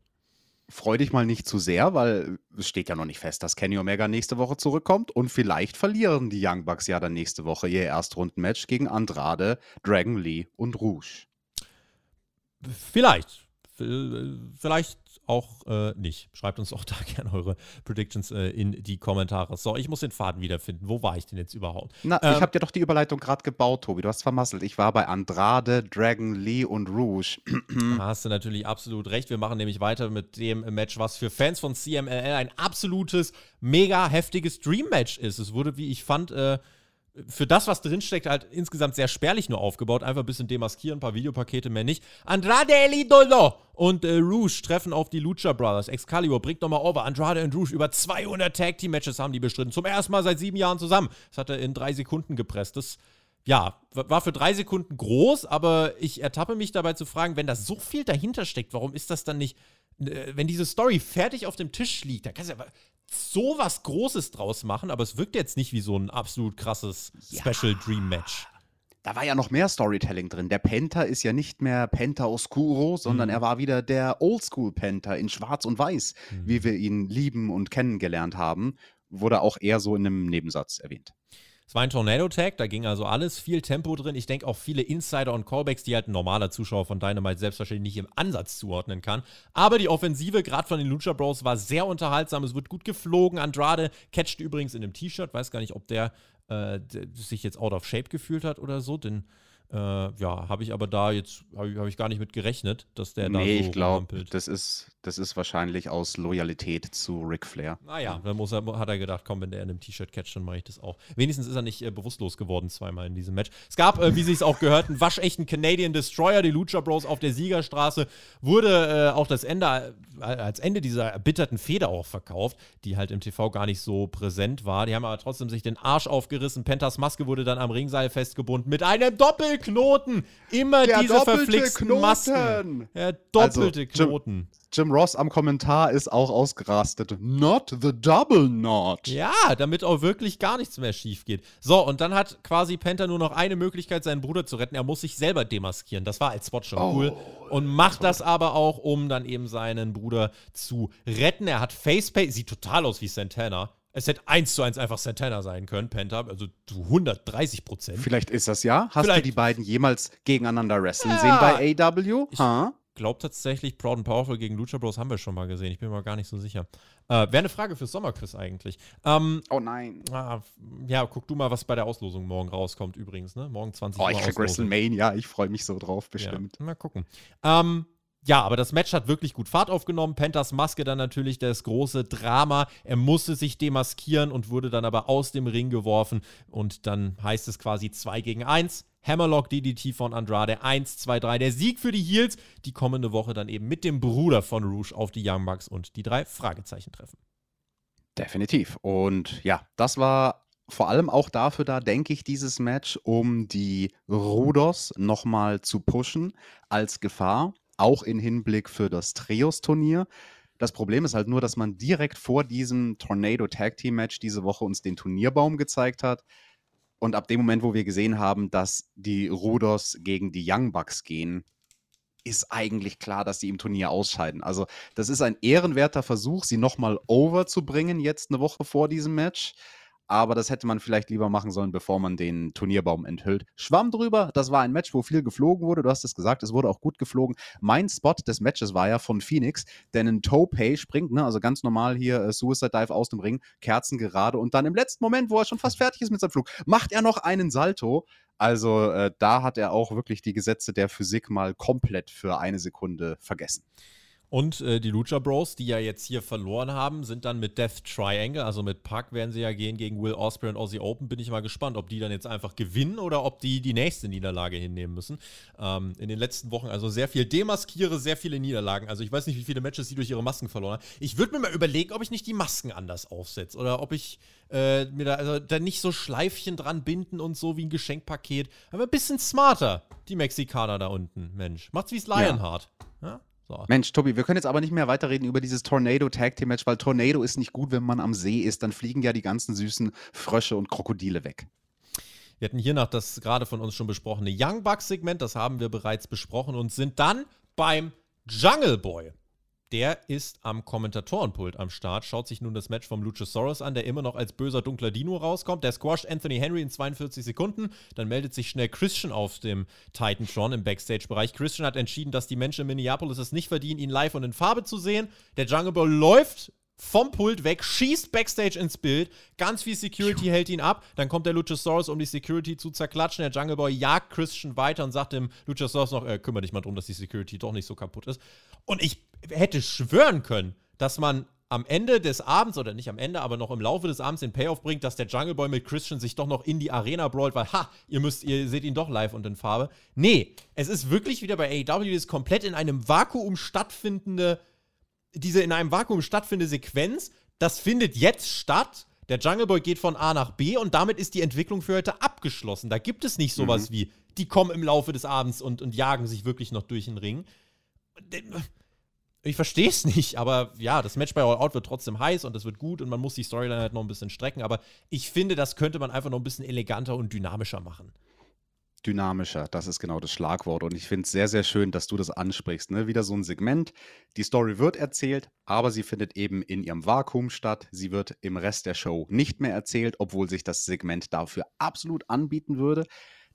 freu dich mal nicht zu sehr, weil es steht ja noch nicht fest, dass Kenny Omega nächste Woche zurückkommt und vielleicht verlieren die Young Bucks ja dann nächste Woche ihr Erstrundenmatch gegen Andrade, Dragon Lee und Rouge. Vielleicht. Vielleicht auch äh, nicht. Schreibt uns auch (laughs) da gerne eure Predictions äh, in die Kommentare. So, ich muss den Faden wiederfinden. Wo war ich denn jetzt überhaupt? Na, ähm, ich habe dir doch die Überleitung gerade gebaut, Tobi. Du hast vermasselt. Ich war bei Andrade, Dragon Lee und Rouge. (clears throat) da hast du natürlich absolut recht. Wir machen nämlich weiter mit dem Match, was für Fans von CMLL ein absolutes, mega heftiges Dream-Match ist. Es wurde, wie ich fand, äh, für das, was drinsteckt, halt insgesamt sehr spärlich nur aufgebaut. Einfach ein bisschen demaskieren, ein paar Videopakete mehr nicht. Andrade El Idolo und äh, Rouge treffen auf die Lucha Brothers. Excalibur bringt nochmal over. Andrade und Rouge über 200 Tag Team Matches haben die bestritten. Zum ersten Mal seit sieben Jahren zusammen. Das hat er in drei Sekunden gepresst. Das, ja, war für drei Sekunden groß, aber ich ertappe mich dabei zu fragen, wenn da so viel dahinter steckt, warum ist das dann nicht äh, wenn diese Story fertig auf dem Tisch liegt, da kannst du ja so was Großes draus machen, aber es wirkt jetzt nicht wie so ein absolut krasses ja. Special Dream Match. Da war ja noch mehr Storytelling drin. Der Penta ist ja nicht mehr Penta Oscuro, sondern mhm. er war wieder der Oldschool Penta in Schwarz und Weiß, mhm. wie wir ihn lieben und kennengelernt haben. Wurde auch eher so in einem Nebensatz erwähnt. Es war ein Tornado-Tag, da ging also alles, viel Tempo drin. Ich denke auch viele Insider und Callbacks, die halt ein normaler Zuschauer von Dynamite selbstverständlich nicht im Ansatz zuordnen kann. Aber die Offensive, gerade von den Lucha Bros, war sehr unterhaltsam. Es wird gut geflogen. Andrade catchte übrigens in einem T-Shirt. Weiß gar nicht, ob der äh, sich jetzt out of shape gefühlt hat oder so, denn äh, ja, habe ich aber da jetzt, habe ich, hab ich, gar nicht mit gerechnet, dass der nee, da so ich glaube, das ist, das ist wahrscheinlich aus Loyalität zu Ric Flair. Naja, ah dann muss er, hat er gedacht, komm, wenn der in einem T-Shirt catcht, dann mache ich das auch. Wenigstens ist er nicht äh, bewusstlos geworden zweimal in diesem Match. Es gab, äh, wie sie es auch gehört, einen waschechten Canadian Destroyer, die Lucha Bros auf der Siegerstraße, wurde äh, auch das Ende, äh, als Ende dieser erbitterten Feder auch verkauft, die halt im TV gar nicht so präsent war. Die haben aber trotzdem sich den Arsch aufgerissen. Pentas Maske wurde dann am Ringseil festgebunden mit einem Doppel Knoten. Immer Der diese verflixten Knoten. Masken. Der doppelte also, Knoten. Jim Ross am Kommentar ist auch ausgerastet. Not the double knot. Ja, damit auch wirklich gar nichts mehr schief geht. So, und dann hat quasi Penta nur noch eine Möglichkeit, seinen Bruder zu retten. Er muss sich selber demaskieren. Das war als Spot schon oh, cool. Und macht das aber auch, um dann eben seinen Bruder zu retten. Er hat Facepaint, sieht total aus wie Santana. Es hätte eins zu eins einfach Santana sein können, Penta, also zu 130 Prozent. Vielleicht ist das ja. Hast Vielleicht. du die beiden jemals gegeneinander wresteln ja. sehen bei AW? Ich huh? glaube tatsächlich, Proud and Powerful gegen Lucha Bros haben wir schon mal gesehen. Ich bin mir gar nicht so sicher. Äh, Wäre eine Frage fürs Sommerquiz eigentlich. Ähm, oh nein. Ah, ja, guck du mal, was bei der Auslosung morgen rauskommt übrigens. Ne? Morgen 20 Uhr. Oh, ich krieg WrestleMania. Ich freue mich so drauf, bestimmt. Ja, mal gucken. Ähm, ja, aber das Match hat wirklich gut Fahrt aufgenommen. Pentas Maske dann natürlich das große Drama. Er musste sich demaskieren und wurde dann aber aus dem Ring geworfen. Und dann heißt es quasi 2 gegen 1. Hammerlock DDT von Andrade 1, 2, 3. Der Sieg für die Heels. Die kommende Woche dann eben mit dem Bruder von Rouge auf die Young Bucks und die drei Fragezeichen treffen. Definitiv. Und ja, das war vor allem auch dafür da, denke ich, dieses Match, um die Rudos nochmal zu pushen als Gefahr auch in Hinblick für das Trios-Turnier. Das Problem ist halt nur, dass man direkt vor diesem Tornado Tag Team Match diese Woche uns den Turnierbaum gezeigt hat. Und ab dem Moment, wo wir gesehen haben, dass die Rudos gegen die Young Bucks gehen, ist eigentlich klar, dass sie im Turnier ausscheiden. Also, das ist ein ehrenwerter Versuch, sie nochmal over zu bringen, jetzt eine Woche vor diesem Match. Aber das hätte man vielleicht lieber machen sollen, bevor man den Turnierbaum enthüllt. Schwamm drüber, das war ein Match, wo viel geflogen wurde. Du hast es gesagt, es wurde auch gut geflogen. Mein Spot des Matches war ja von Phoenix, der einen Topay springt, ne? also ganz normal hier äh, Suicide Dive aus dem Ring, Kerzen gerade und dann im letzten Moment, wo er schon fast fertig ist mit seinem Flug, macht er noch einen Salto. Also äh, da hat er auch wirklich die Gesetze der Physik mal komplett für eine Sekunde vergessen. Und äh, die Lucha Bros, die ja jetzt hier verloren haben, sind dann mit Death Triangle, also mit Puck werden sie ja gehen gegen Will Osprey und Aussie Open. Bin ich mal gespannt, ob die dann jetzt einfach gewinnen oder ob die die nächste Niederlage hinnehmen müssen. Ähm, in den letzten Wochen also sehr viel Demaskiere, sehr viele Niederlagen. Also ich weiß nicht, wie viele Matches sie durch ihre Masken verloren haben. Ich würde mir mal überlegen, ob ich nicht die Masken anders aufsetze oder ob ich äh, mir da, also, da nicht so Schleifchen dran binden und so wie ein Geschenkpaket. Aber ein bisschen smarter, die Mexikaner da unten, Mensch. Macht's wie es Lionheart. Ja. ja? So. Mensch, Tobi, wir können jetzt aber nicht mehr weiterreden über dieses Tornado Tag Team Match, weil Tornado ist nicht gut, wenn man am See ist. Dann fliegen ja die ganzen süßen Frösche und Krokodile weg. Wir hatten hier noch das gerade von uns schon besprochene Young Bucks Segment, das haben wir bereits besprochen und sind dann beim Jungle Boy. Der ist am Kommentatorenpult am Start, schaut sich nun das Match vom Luchasaurus an, der immer noch als böser dunkler Dino rauskommt. Der squasht Anthony Henry in 42 Sekunden. Dann meldet sich schnell Christian auf dem Titantron im Backstage-Bereich. Christian hat entschieden, dass die Menschen in Minneapolis es nicht verdienen, ihn live und in Farbe zu sehen. Der Jungle Boy läuft vom Pult weg, schießt Backstage ins Bild. Ganz viel Security hält ihn ab. Dann kommt der Luchasaurus, um die Security zu zerklatschen. Der Jungle Boy jagt Christian weiter und sagt dem Luchasaurus noch: äh, kümmere dich mal drum, dass die Security doch nicht so kaputt ist. Und ich hätte schwören können, dass man am Ende des Abends, oder nicht am Ende, aber noch im Laufe des Abends den Payoff bringt, dass der Jungle Boy mit Christian sich doch noch in die Arena brawlt, weil, ha, ihr müsst, ihr seht ihn doch live und in Farbe. Nee, es ist wirklich wieder bei AEW, das komplett in einem Vakuum stattfindende diese in einem Vakuum stattfindende Sequenz, das findet jetzt statt. Der Jungle Boy geht von A nach B und damit ist die Entwicklung für heute abgeschlossen. Da gibt es nicht sowas mhm. wie, die kommen im Laufe des Abends und, und jagen sich wirklich noch durch den Ring. Ich verstehe es (laughs) nicht, aber ja, das Match bei All Out wird trotzdem heiß und es wird gut und man muss die Storyline halt noch ein bisschen strecken. Aber ich finde, das könnte man einfach noch ein bisschen eleganter und dynamischer machen dynamischer. Das ist genau das Schlagwort. Und ich finde es sehr, sehr schön, dass du das ansprichst. Ne? Wieder so ein Segment. Die Story wird erzählt, aber sie findet eben in ihrem Vakuum statt. Sie wird im Rest der Show nicht mehr erzählt, obwohl sich das Segment dafür absolut anbieten würde.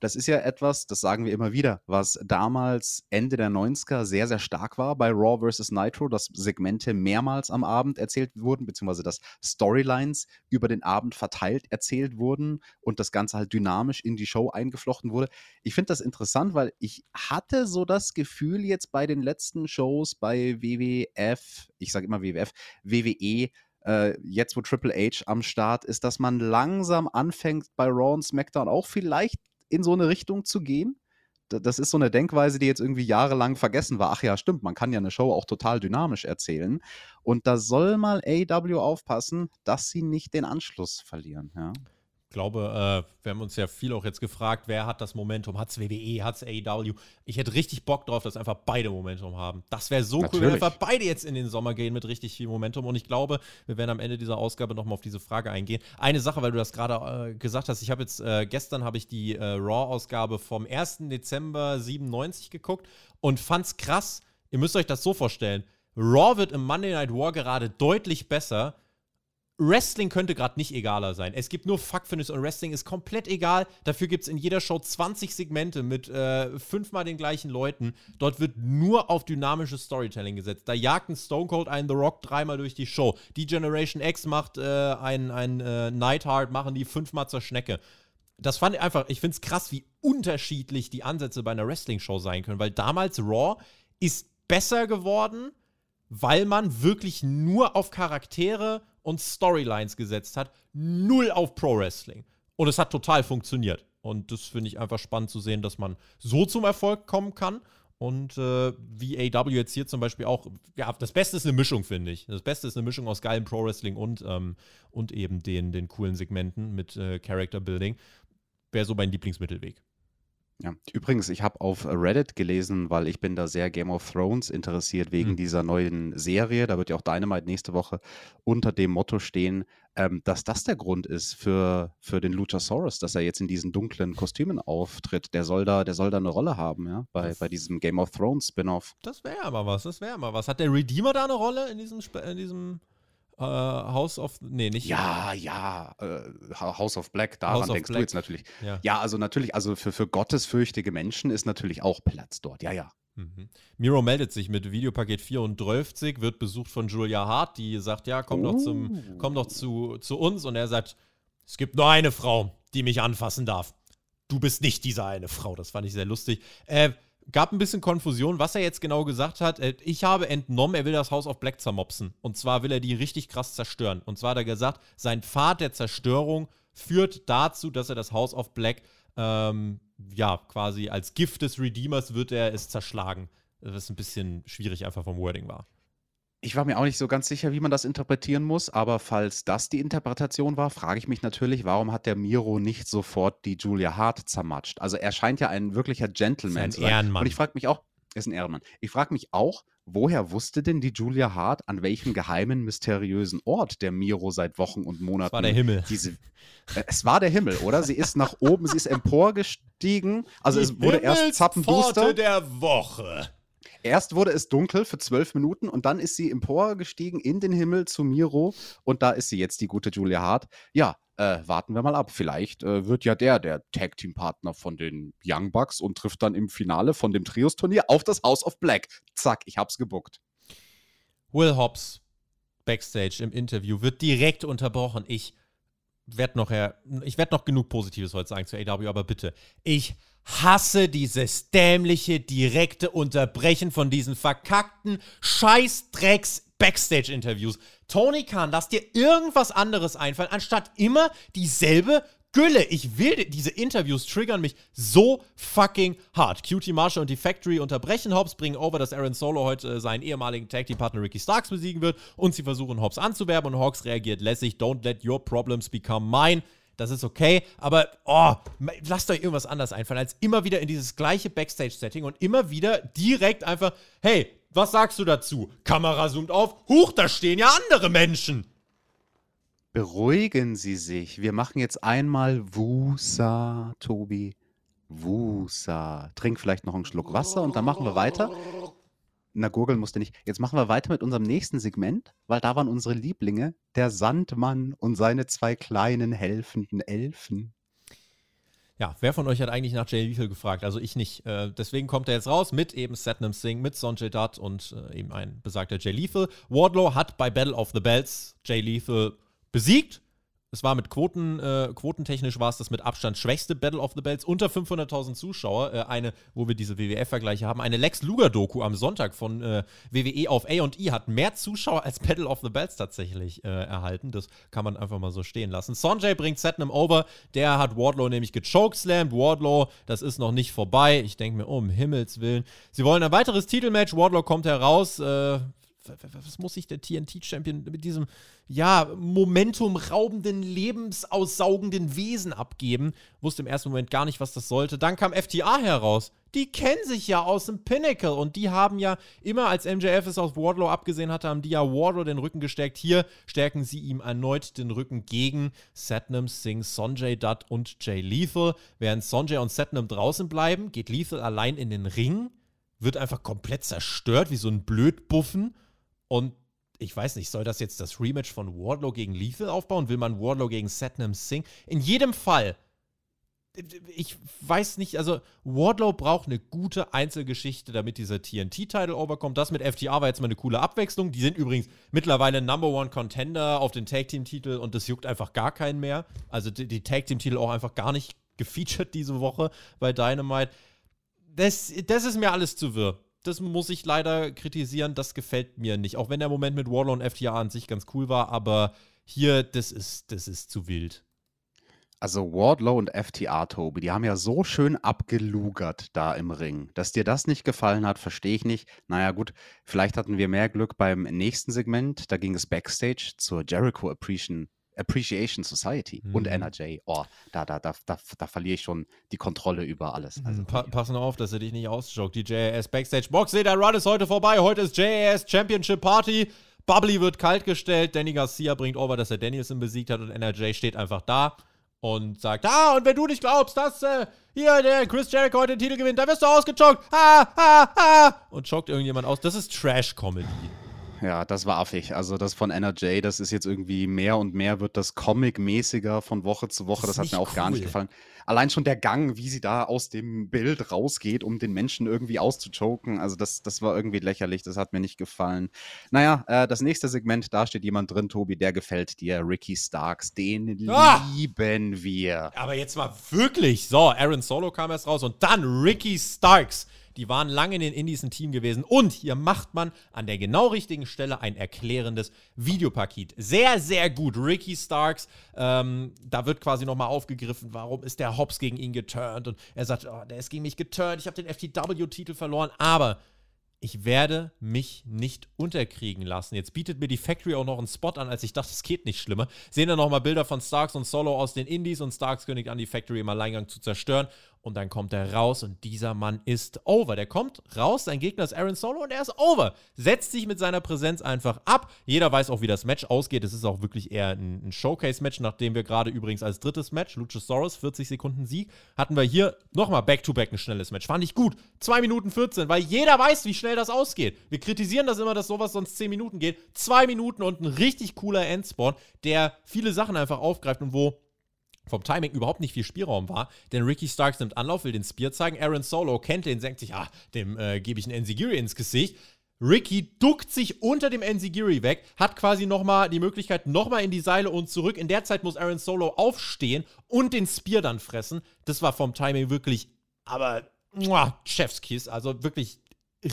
Das ist ja etwas, das sagen wir immer wieder, was damals Ende der 90er sehr, sehr stark war bei Raw vs. Nitro, dass Segmente mehrmals am Abend erzählt wurden, beziehungsweise dass Storylines über den Abend verteilt erzählt wurden und das Ganze halt dynamisch in die Show eingeflochten wurde. Ich finde das interessant, weil ich hatte so das Gefühl jetzt bei den letzten Shows bei WWF, ich sage immer WWF, WWE, äh, jetzt wo Triple H am Start ist, dass man langsam anfängt bei Raw und SmackDown auch vielleicht in so eine Richtung zu gehen. Das ist so eine Denkweise, die jetzt irgendwie jahrelang vergessen war. Ach ja, stimmt, man kann ja eine Show auch total dynamisch erzählen. Und da soll mal AW aufpassen, dass sie nicht den Anschluss verlieren. Ja glaube, äh, wir haben uns ja viel auch jetzt gefragt, wer hat das Momentum? Hat es WWE, hat es AEW? Ich hätte richtig Bock drauf, dass einfach beide Momentum haben. Das wäre so Natürlich. cool, wenn einfach beide jetzt in den Sommer gehen mit richtig viel Momentum. Und ich glaube, wir werden am Ende dieser Ausgabe nochmal auf diese Frage eingehen. Eine Sache, weil du das gerade äh, gesagt hast, ich habe jetzt, äh, gestern habe ich die äh, Raw-Ausgabe vom 1. Dezember 97 geguckt und fand's krass. Ihr müsst euch das so vorstellen. Raw wird im Monday Night War gerade deutlich besser Wrestling könnte gerade nicht egaler sein. Es gibt nur Fuckfinish und Wrestling ist komplett egal. Dafür gibt es in jeder Show 20 Segmente mit äh, fünfmal den gleichen Leuten. Dort wird nur auf dynamisches Storytelling gesetzt. Da jagt ein Stone Cold einen The Rock dreimal durch die Show. Die Generation X macht äh, ein, ein äh, Nightheart, machen die fünfmal zur Schnecke. Das fand ich einfach, ich finde es krass, wie unterschiedlich die Ansätze bei einer Wrestling-Show sein können, weil damals Raw ist besser geworden, weil man wirklich nur auf Charaktere und Storylines gesetzt hat, null auf Pro Wrestling. Und es hat total funktioniert. Und das finde ich einfach spannend zu sehen, dass man so zum Erfolg kommen kann. Und äh, wie AW jetzt hier zum Beispiel auch, ja, das Beste ist eine Mischung, finde ich. Das Beste ist eine Mischung aus geilem Pro Wrestling und, ähm, und eben den, den coolen Segmenten mit äh, Character Building. Wäre so mein Lieblingsmittelweg. Ja, übrigens, ich habe auf Reddit gelesen, weil ich bin da sehr Game of Thrones interessiert wegen mhm. dieser neuen Serie. Da wird ja auch Dynamite nächste Woche unter dem Motto stehen, ähm, dass das der Grund ist für, für den Luchasaurus, dass er jetzt in diesen dunklen Kostümen auftritt. Der soll da, der soll da eine Rolle haben, ja, bei, bei diesem Game of Thrones Spin-off. Das wäre aber was, das wäre mal was. Hat der Redeemer da eine Rolle in diesem, in diesem Äh, House of. Nee, nicht. Ja, ja, äh, House of Black, daran House denkst Black. du jetzt natürlich. Ja. Ja, also natürlich, also für, für gottesfürchtige Menschen ist natürlich auch Platz dort. Ja, ja. Mhm. Miro meldet sich mit Videopaket 34, wird besucht von Julia Hart, die sagt, ja, komm doch, zum, Oh. komm doch zu, zu uns. Und er sagt, es gibt nur eine Frau, die mich anfassen darf. Du bist nicht diese eine Frau. Das fand ich sehr lustig. Äh, gab ein bisschen Konfusion, was er jetzt genau gesagt hat. Ich habe entnommen, er will das Haus of Black zermopsen. Und zwar will er die richtig krass zerstören. Und zwar hat er gesagt, sein Pfad der Zerstörung führt dazu, dass er das House of Black ähm, ja, quasi als Gift des Redeemers wird er es zerschlagen. Was ein bisschen schwierig einfach vom Wording war. Ich war mir auch nicht so ganz sicher, wie man das interpretieren muss, aber falls das die Interpretation war, frage ich mich natürlich, warum hat der Miro nicht sofort die Julia Hart zermatscht? Also er scheint ja ein wirklicher Gentleman zu sein. Ehrenmann. Und ich frage mich auch, ist ein Ehrenmann. Ich frage mich auch, woher wusste denn die Julia Hart, an welchem geheimen, mysteriösen Ort der Miro seit Wochen und Monaten Das war der Himmel. diese. Äh, es war der Himmel, oder? Sie ist nach oben, sie ist (laughs) emporgestiegen. Also es wurde erst zappenduster. der Woche. Erst wurde es dunkel für zwölf Minuten und dann ist sie emporgestiegen in den Himmel zu Miro und da ist sie jetzt, die gute Julia Hart. Ja, äh, warten wir mal ab. Vielleicht äh, wird ja der der Tag-Team-Partner von den Young Bucks und trifft dann im Finale von dem Trios-Turnier auf das House of Black. Zack, ich hab's gebuckt. Will Hobbs, Backstage im Interview, wird direkt unterbrochen. Ich werde noch, ich werd noch genug Positives heute sagen zu AW, aber bitte. Ich hasse dieses dämliche, direkte Unterbrechen von diesen verkackten Scheißdrecks-Backstage-Interviews. Tony Khan, lass dir irgendwas anderes einfallen, anstatt immer dieselbe Gülle. Ich will, diese Interviews triggern mich so fucking hart. Cutie Marshall und die Factory unterbrechen Hobbs, bringen over, dass Aaron Solo heute äh, seinen ehemaligen Tag Team Partner Ricky Starks besiegen wird und sie versuchen Hobbs anzuwerben und Hawks reagiert lässig. Don't let your problems become mine. Das ist okay, aber oh, lasst euch irgendwas anderes einfallen, als immer wieder in dieses gleiche Backstage-Setting und immer wieder direkt einfach, hey, was sagst du dazu? Kamera zoomt auf, huch, da stehen ja andere Menschen. Beruhigen Sie sich. Wir machen jetzt einmal Wusa, Tobi. Wusa. Trink vielleicht noch einen Schluck Wasser und dann machen wir weiter. Na, gurgeln musste nicht. Jetzt machen wir weiter mit unserem nächsten Segment, weil da waren unsere Lieblinge, der Sandmann und seine zwei kleinen helfenden Elfen. Ja, wer von euch hat eigentlich nach Jay Lethal gefragt? Also ich nicht. Äh, deswegen kommt er jetzt raus mit eben Satnam Singh, mit Sonjay Dutt und äh, eben ein besagter Jay Lethal. Wardlow hat bei Battle of the Bells Jay Lethal besiegt. Es war mit Quoten, äh, quotentechnisch war es das mit Abstand schwächste Battle of the Bells. Unter 500.000 Zuschauer. Äh, eine, wo wir diese WWF-Vergleiche haben. Eine Lex Luger-Doku am Sonntag von äh, WWE auf A&E hat mehr Zuschauer als Battle of the Bells tatsächlich äh, erhalten. Das kann man einfach mal so stehen lassen. Sonjay bringt Satnam over. Der hat Wardlow nämlich gechokeslammt. Wardlow, das ist noch nicht vorbei. Ich denke mir, um Himmels Willen. Sie wollen ein weiteres Titelmatch. Wardlow kommt heraus. Was muss sich der TNT-Champion mit diesem, ja, momentumraubenden, lebensaussaugenden Wesen abgeben? Wusste im ersten Moment gar nicht, was das sollte. Dann kam FTA heraus. Die kennen sich ja aus dem Pinnacle und die haben ja immer, als MJF es auf Wardlow abgesehen hatte, haben die ja Wardlow den Rücken gestärkt. Hier stärken sie ihm erneut den Rücken gegen Satnam Singh, Sonjay Dutt und Jay Lethal. Während Sonjay und Satnam draußen bleiben, geht Lethal allein in den Ring, wird einfach komplett zerstört, wie so ein Blödbuffen. Und ich weiß nicht, soll das jetzt das Rematch von Wardlow gegen Lethal aufbauen? Will man Wardlow gegen Satnam Singh? In jedem Fall, ich weiß nicht, also Wardlow braucht eine gute Einzelgeschichte, damit dieser TNT-Title overkommt. Das mit FTA war jetzt mal eine coole Abwechslung. Die sind übrigens mittlerweile Number One Contender auf den Tag-Team-Titel und das juckt einfach gar keinen mehr. Also die, die Tag-Team-Titel auch einfach gar nicht gefeatured diese Woche bei Dynamite. Das, das ist mir alles zu wirr das muss ich leider kritisieren, das gefällt mir nicht. Auch wenn der Moment mit Warlow und FTA an sich ganz cool war, aber hier, das ist, das ist zu wild. Also Wardlow und FTA, Tobi, die haben ja so schön abgelugert da im Ring. Dass dir das nicht gefallen hat, verstehe ich nicht. Naja gut, vielleicht hatten wir mehr Glück beim nächsten Segment. Da ging es Backstage zur Jericho Appreciation, Appreciation Society Mhm. und NRJ. Oh, da, da, da, da, da verliere ich schon die Kontrolle über alles. Also, Pa pass nur auf, dass er dich nicht ausjoggt. Die JAS Backstage Box, seht, der Run ist heute vorbei. Heute ist JAS Championship Party. Bubbly wird kaltgestellt. Danny Garcia bringt over, dass er Danielson besiegt hat und NRJ steht einfach da und sagt, ah, und wenn du nicht glaubst, dass äh, hier der Chris Jericho heute den Titel gewinnt, dann wirst du ausgechockt. Ah, ah, ah. Und chockt irgendjemand aus. Das ist Trash-Comedy. Ja, das war affig. Also das von NRJ, das ist jetzt irgendwie mehr und mehr wird das Comic-mäßiger von Woche zu Woche. Das, Das hat mir auch gar nicht cool. gefallen. Allein schon der Gang, wie sie da aus dem Bild rausgeht, um den Menschen irgendwie auszuchoken. Also das, das war irgendwie lächerlich. Das hat mir nicht gefallen. Naja, äh, das nächste Segment, da steht jemand drin, Tobi, der gefällt dir. Ricky Starks, den Ah! lieben wir. Aber jetzt mal wirklich. So, Aaron Solo kam erst raus und dann Ricky Starks. Die waren lange in den Indies ein Team gewesen. Und hier macht man an der genau richtigen Stelle ein erklärendes Videopaket. Sehr, sehr gut. Ricky Starks, ähm, da wird quasi nochmal aufgegriffen, warum ist der Hobbs gegen ihn geturnt. Und er sagt, oh, der ist gegen mich geturnt, ich habe den FTW-Titel verloren. Aber ich werde mich nicht unterkriegen lassen. Jetzt bietet mir die Factory auch noch einen Spot an, als ich dachte, es geht nicht schlimmer. Sehen dann nochmal Bilder von Starks und Solo aus den Indies und Starks kündigt an, die Factory im Alleingang zu zerstören. Und dann kommt er raus und dieser Mann ist over. Der kommt raus, sein Gegner ist Aaron Solo und er ist over. Setzt sich mit seiner Präsenz einfach ab. Jeder weiß auch, wie das Match ausgeht. Es ist auch wirklich eher ein, ein Showcase-Match, nachdem wir gerade übrigens als drittes Match, Luchasaurus, 40 Sekunden Sieg, hatten wir hier nochmal Back-to-Back ein schnelles Match. Fand ich gut. 2 Minuten 14, weil jeder weiß, wie schnell das ausgeht. Wir kritisieren das immer, dass sowas sonst 10 Minuten geht. 2 Minuten und ein richtig cooler Endspawn, der viele Sachen einfach aufgreift und wo vom Timing überhaupt nicht viel Spielraum war, denn Ricky Starks nimmt Anlauf, will den Spear zeigen, Aaron Solo kennt den, denkt sich, ah, dem äh, gebe ich einen Enzigiri ins Gesicht. Ricky duckt sich unter dem Enzigiri weg, hat quasi nochmal die Möglichkeit, nochmal in die Seile und zurück. In der Zeit muss Aaron Solo aufstehen und den Spear dann fressen. Das war vom Timing wirklich, aber, muah, Chefskiss, also wirklich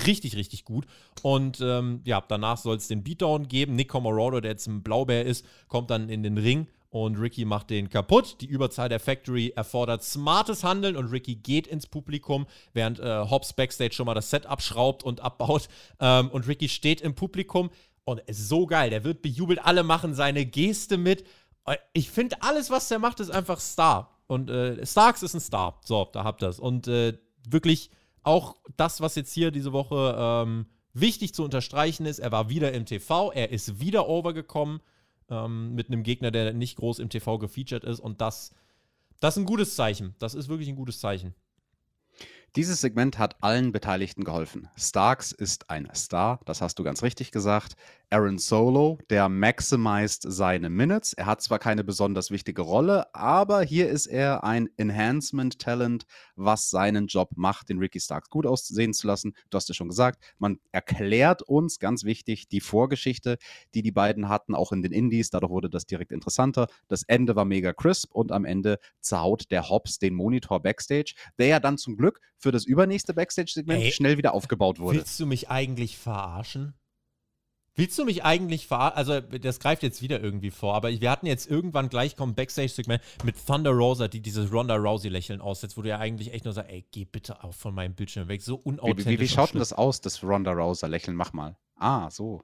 richtig, richtig gut. Und ähm, ja, danach soll es den Beatdown geben. Nick Comorodo, der jetzt ein Blaubär ist, kommt dann in den Ring und Ricky macht den kaputt. Die Überzahl der Factory erfordert smartes Handeln und Ricky geht ins Publikum, während äh, Hobbs Backstage schon mal das Set abschraubt und abbaut. Ähm, und Ricky steht im Publikum und ist so geil. Der wird bejubelt, alle machen seine Geste mit. Äh, Ich finde, alles, was der macht, ist einfach Star. Und äh, Starks ist ein Star. So, da habt ihr es. Und äh, wirklich auch das, was jetzt hier diese Woche ähm, wichtig zu unterstreichen ist, er war wieder im TV, er ist wieder overgekommen ähm, mit einem Gegner, der nicht groß im TV gefeatured ist. Und das, das ist ein gutes Zeichen. Das ist wirklich ein gutes Zeichen. Dieses Segment hat allen Beteiligten geholfen. Starks ist ein Star, das hast du ganz richtig gesagt. Aaron Solo, der maximized seine Minutes. Er hat zwar keine besonders wichtige Rolle, aber hier ist er ein Enhancement-Talent, was seinen Job macht, den Ricky Starks gut aussehen zu lassen. Du hast es schon gesagt, man erklärt uns, ganz wichtig, die Vorgeschichte, die die beiden hatten, auch in den Indies. Dadurch wurde das direkt interessanter. Das Ende war mega crisp und am Ende zerhaut der Hobbs den Monitor Backstage, der ja dann zum Glück für das übernächste Backstage-Segment schnell wieder aufgebaut wurde. Willst du mich eigentlich verarschen? Willst du mich eigentlich verarschen? Also, das greift jetzt wieder irgendwie vor, aber wir hatten jetzt irgendwann gleich kommen Backstage-Segment mit Thunder Rosa, die dieses Ronda Rousey-Lächeln aussetzt, wo du ja eigentlich echt nur sagst, ey, geh bitte auch von meinem Bildschirm weg. So Wie, unauthentisch. wie, wie und schaut denn das aus, das Ronda Rouser-Lächeln? Mach mal. Ah, so.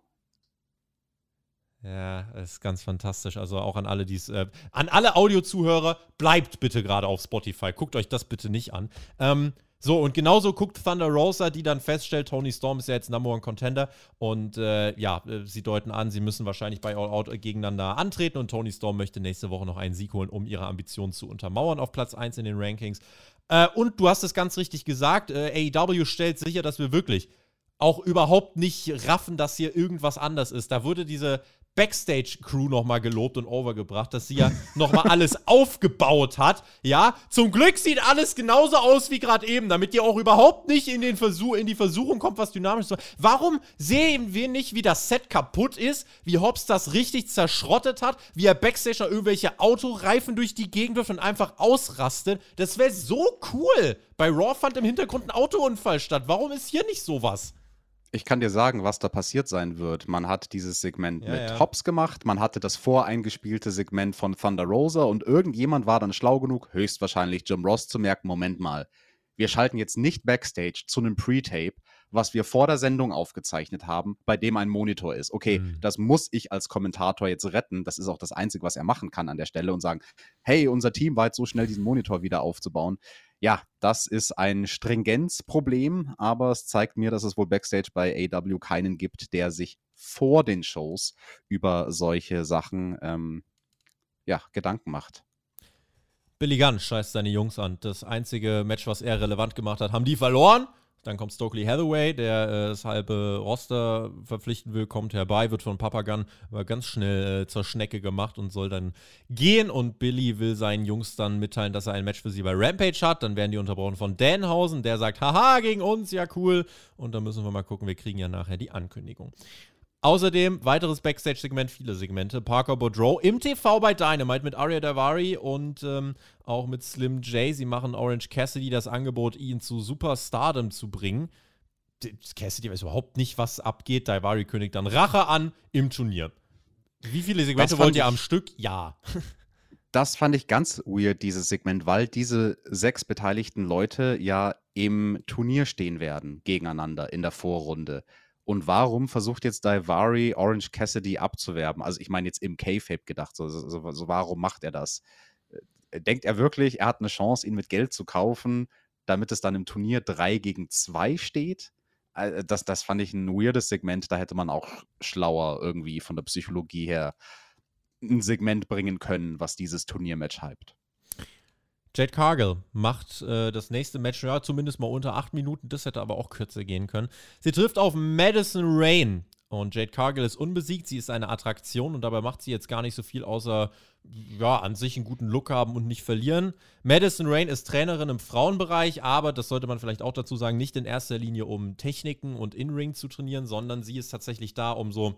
Ja, ist ganz fantastisch. Also auch an alle, die es, äh, an alle Audiozuhörer, bleibt bitte gerade auf Spotify. Guckt euch das bitte nicht an. Ähm, so, und genauso guckt Thunder Rosa, die dann feststellt, Tony Storm ist ja jetzt Number One Contender. Und äh, ja, äh, sie deuten an, sie müssen wahrscheinlich bei All Out gegeneinander antreten. Und Tony Storm möchte nächste Woche noch einen Sieg holen, um ihre Ambitionen zu untermauern auf Platz 1 in den Rankings. Äh, und du hast es ganz richtig gesagt, äh, AEW stellt sicher, dass wir wirklich auch überhaupt nicht raffen, dass hier irgendwas anders ist. Da wurde diese Backstage-Crew nochmal gelobt und overgebracht, dass sie ja nochmal alles (laughs) aufgebaut hat. Ja, zum Glück sieht alles genauso aus wie gerade eben, damit ihr auch überhaupt nicht in, den Versuch, in die Versuchung kommt, was dynamisch ist. Warum sehen wir nicht, wie das Set kaputt ist, wie Hobbs das richtig zerschrottet hat, wie er Backstage noch irgendwelche Autoreifen durch die Gegend wirft und einfach ausrastet? Das wäre so cool. Bei Raw fand im Hintergrund ein Autounfall statt. Warum ist hier nicht sowas? Ich kann dir sagen, was da passiert sein wird. Man hat dieses Segment Ja, mit ja. Hobbs gemacht, man hatte das voreingespielte Segment von Thunder Rosa und irgendjemand war dann schlau genug, höchstwahrscheinlich Jim Ross, zu merken, Moment mal, wir schalten jetzt nicht Backstage zu einem Pre-Tape, was wir vor der Sendung aufgezeichnet haben, bei dem ein Monitor ist. Okay, Mhm. das muss ich als Kommentator jetzt retten. Das ist auch das Einzige, was er machen kann an der Stelle und sagen, hey, unser Team war jetzt so schnell, diesen Monitor wieder aufzubauen. Ja, das ist ein Stringenzproblem, aber es zeigt mir, dass es wohl Backstage bei AW keinen gibt, der sich vor den Shows über solche Sachen ähm, ja, Gedanken macht. Billy Gunn scheißt seine Jungs an. Das einzige Match, was er relevant gemacht hat, haben die verloren. Dann kommt Stokely Hathaway, der äh, das halbe Roster verpflichten will, kommt herbei, wird von Papagan aber ganz schnell äh, zur Schnecke gemacht und soll dann gehen. Und Billy will seinen Jungs dann mitteilen, dass er ein Match für sie bei Rampage hat. Dann werden die unterbrochen von Danhausen, der sagt, haha, gegen uns, ja cool. Und dann müssen wir mal gucken, wir kriegen ja nachher die Ankündigung. Außerdem weiteres Backstage-Segment, viele Segmente. Parker Boudreau im TV bei Dynamite mit Arya Davari und ähm, auch mit Slim J. Sie machen Orange Cassidy das Angebot, ihn zu Superstardom zu bringen. Cassidy weiß überhaupt nicht, was abgeht. Davari kündigt dann Rache an im Turnier. Wie viele Segmente wollt ihr am Stück? Ja. (laughs) Das fand ich ganz weird, dieses Segment, weil diese sechs beteiligten Leute ja im Turnier stehen werden gegeneinander in der Vorrunde. Und warum versucht jetzt Daivari Orange Cassidy abzuwerben? Also ich meine jetzt im K-Fape gedacht, so, so, so, warum macht er das? Äh, denkt er wirklich, er hat eine Chance, ihn mit Geld zu kaufen, damit es dann im Turnier 3 gegen 2 steht? Äh, das, das fand ich ein weirdes Segment, da hätte man auch schlauer irgendwie von der Psychologie her ein Segment bringen können, was dieses Turniermatch hypt. Jade Cargill macht äh, das nächste Match, ja, zumindest mal unter acht Minuten. Das hätte aber auch kürzer gehen können. Sie trifft auf Madison Rain. Und Jade Cargill ist unbesiegt. Sie ist eine Attraktion und dabei macht sie jetzt gar nicht so viel, außer ja, an sich einen guten Look haben und nicht verlieren. Madison Rain ist Trainerin im Frauenbereich, aber das sollte man vielleicht auch dazu sagen, nicht in erster Linie, um Techniken und In-Ring zu trainieren, sondern sie ist tatsächlich da, um so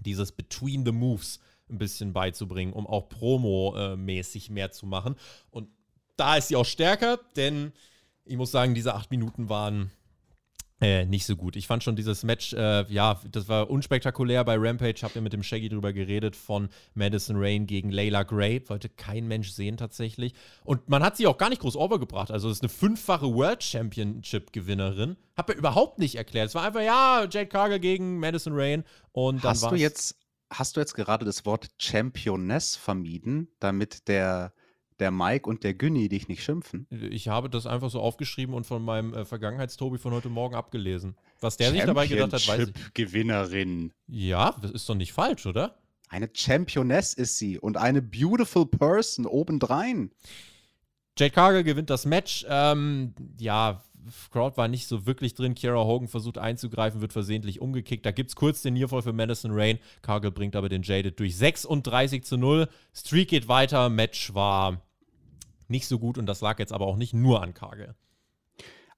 dieses Between the Moves ein bisschen beizubringen, um auch Promo-mäßig mehr zu machen. Und da ist sie auch stärker, denn ich muss sagen, diese acht Minuten waren äh, nicht so gut. Ich fand schon dieses Match, äh, ja, das war unspektakulär bei Rampage. Habt ihr mit dem Shaggy drüber geredet von Madison Rain gegen Layla Gray. Wollte kein Mensch sehen tatsächlich. Und man hat sie auch gar nicht groß overgebracht. Also, es ist eine fünffache World Championship-Gewinnerin. Hab mir überhaupt nicht erklärt. Es war einfach, ja, Jade Cargill gegen Madison Rain. Und dann hast du jetzt, hast du jetzt gerade das Wort Championess vermieden, damit der der Mike und der Günni dich nicht schimpfen? Ich habe das einfach so aufgeschrieben und von meinem äh, Vergangenheitstobi von heute Morgen abgelesen. Was der sich dabei gedacht hat, weiß ich. Gewinnerin. Ja, das ist doch nicht falsch, oder? Eine Championess ist sie und eine beautiful person obendrein. Jade Cargill gewinnt das Match. Ähm, ja, Crowd war nicht so wirklich drin. Kiera Hogan versucht einzugreifen, wird versehentlich umgekickt. Da gibt es kurz den Nearfall für Madison Rain. Cargill bringt aber den Jaded durch 36 zu 0. Streak geht weiter. Match war nicht so gut und das lag jetzt aber auch nicht nur an Cargill.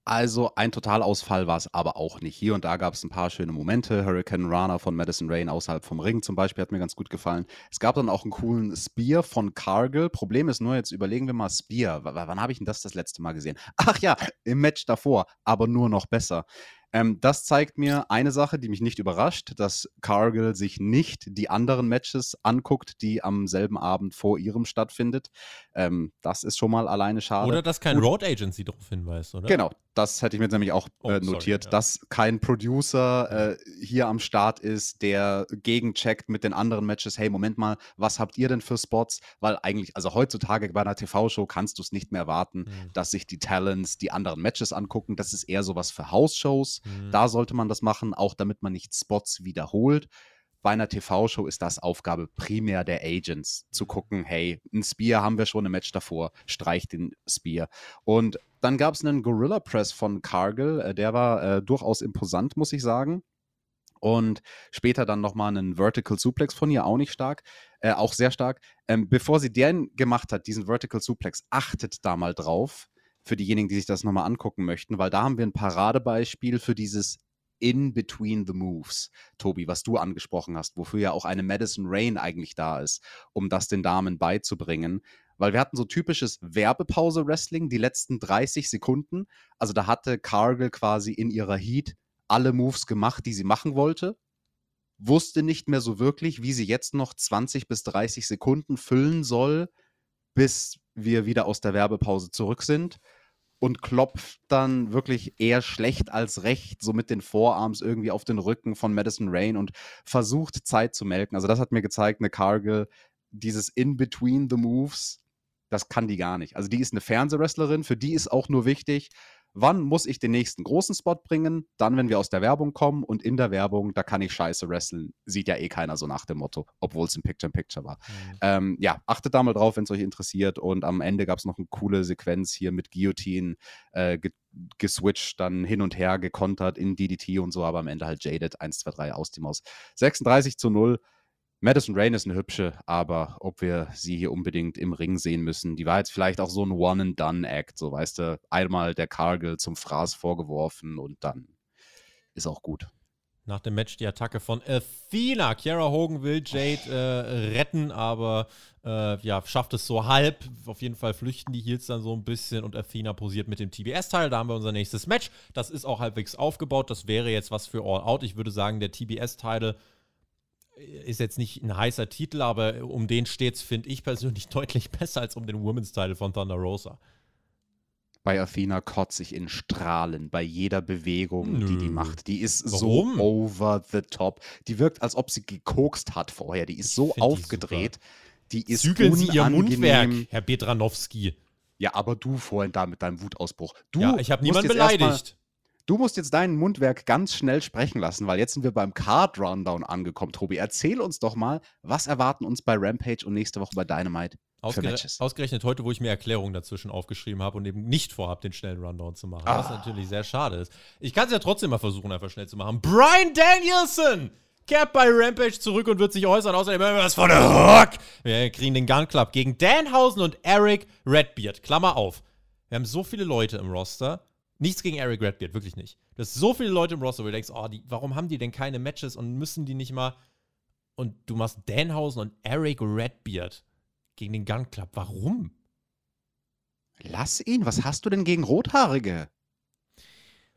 Also ein Totalausfall war es aber auch nicht. Hier und da gab es ein paar schöne Momente. Hurricane Rana von Madison Rain außerhalb vom Ring zum Beispiel hat mir ganz gut gefallen. Es gab dann auch einen coolen Spear von Cargill. Problem ist nur, jetzt überlegen wir mal Spear. W wann habe ich denn das das letzte Mal gesehen? Ach ja, im Match davor, aber nur noch besser. Ähm, das zeigt mir eine Sache, die mich nicht überrascht, dass Cargill sich nicht die anderen Matches anguckt, die am selben Abend vor ihrem stattfindet. Ähm, das ist schon mal alleine schade. Oder dass kein Road Agency darauf hinweist, oder? Genau, das hätte ich mir nämlich auch äh, oh, notiert, sorry, ja. dass kein Producer äh, hier am Start ist, der gegencheckt mit den anderen Matches. Hey, Moment mal, was habt ihr denn für Spots? Weil eigentlich, also heutzutage bei einer TV-Show kannst du es nicht mehr erwarten, mhm. dass sich die Talents die anderen Matches angucken. Das ist eher sowas für House-Shows. Mhm. Da sollte man das machen, auch damit man nicht Spots wiederholt. Bei einer TV-Show ist das Aufgabe primär der Agents, zu mhm. gucken, hey, ein Spear haben wir schon im Match davor, streich den Spear. Und dann gab es einen Gorilla Press von Cargill, äh, der war äh, durchaus imposant, muss ich sagen. Und später dann nochmal einen Vertical Suplex von ihr, auch nicht stark, äh, auch sehr stark. Ähm, bevor sie den gemacht hat, diesen Vertical Suplex, achtet da mal drauf, für diejenigen, die sich das nochmal angucken möchten, weil da haben wir ein Paradebeispiel für dieses in between the moves, Tobi, was du angesprochen hast, wofür ja auch eine Madison Rain eigentlich da ist, um das den Damen beizubringen. Weil wir hatten so typisches Werbepause-Wrestling, die letzten 30 Sekunden. Also da hatte Cargill quasi in ihrer Heat alle Moves gemacht, die sie machen wollte. Wusste nicht mehr so wirklich, wie sie jetzt noch 20 bis 30 Sekunden füllen soll, bis wir wieder aus der Werbepause zurück sind und klopft dann wirklich eher schlecht als recht, so mit den Vorarms irgendwie auf den Rücken von Madison Rain und versucht Zeit zu melken. Also das hat mir gezeigt, eine Cargill, dieses In-Between the Moves, das kann die gar nicht. Also die ist eine Fernsehwrestlerin, für die ist auch nur wichtig, wann muss ich den nächsten großen Spot bringen? Dann, wenn wir aus der Werbung kommen und in der Werbung, da kann ich scheiße wresteln. Sieht ja eh keiner so nach dem Motto, obwohl es ein Picture-in-Picture war. Mhm. Ähm, ja, achtet da mal drauf, wenn es euch interessiert. Und am Ende gab es noch eine coole Sequenz hier mit Guillotine, äh, ge geswitcht, dann hin und her gekontert in DDT und so, aber am Ende halt Jaded 1, 2, 3 aus die Maus. 36 zu 0. Madison Rain ist eine hübsche, aber ob wir sie hier unbedingt im Ring sehen müssen, die war jetzt vielleicht auch so ein One-and-Done-Act, so weißt du, einmal der Cargill zum Fraß vorgeworfen und dann ist auch gut. Nach dem Match die Attacke von Athena. Kiara Hogan will Jade äh, retten, aber äh, ja, schafft es so halb. Auf jeden Fall flüchten die Heels dann so ein bisschen und Athena posiert mit dem TBS-Teil. Da haben wir unser nächstes Match. Das ist auch halbwegs aufgebaut. Das wäre jetzt was für All Out. Ich würde sagen, der TBS-Teil ist jetzt nicht ein heißer Titel, aber um den steht es, finde ich persönlich (laughs) deutlich besser als um den Women's Title von Thunder Rosa. Bei Athena kotze ich in Strahlen bei jeder Bewegung, Nö. die die macht. Die ist Warum? so over the top. Die wirkt, als ob sie gekokst hat vorher. Die ist so aufgedreht. Die, die ist Zügeln Sie Ihr Mundwerk, Herr Bedranowski. Ja, aber du vorhin da mit deinem Wutausbruch. Du ja, ich habe niemanden beleidigt. Du musst jetzt dein Mundwerk ganz schnell sprechen lassen, weil jetzt sind wir beim Card Rundown angekommen. Tobi, erzähl uns doch mal, was erwarten uns bei Rampage und nächste Woche bei Dynamite? Ausgere ausgerechnet heute, wo ich mir Erklärungen dazwischen aufgeschrieben habe und eben nicht vorhabe, den schnellen Rundown zu machen. Ah. Was natürlich sehr schade ist. Ich kann es ja trotzdem mal versuchen, einfach schnell zu machen. Brian Danielson kehrt bei Rampage zurück und wird sich äußern. Außerdem was von der Hook. Wir kriegen den Gun Club gegen Danhausen und Eric Redbeard. Klammer auf. Wir haben so viele Leute im Roster Nichts gegen Eric Redbeard, wirklich nicht. Du hast so viele Leute im Roster, wo du denkst, oh, die, warum haben die denn keine Matches und müssen die nicht mal. Und du machst Danhausen und Eric Redbeard gegen den Gun Club. Warum? Lass ihn. Was hast du denn gegen Rothaarige?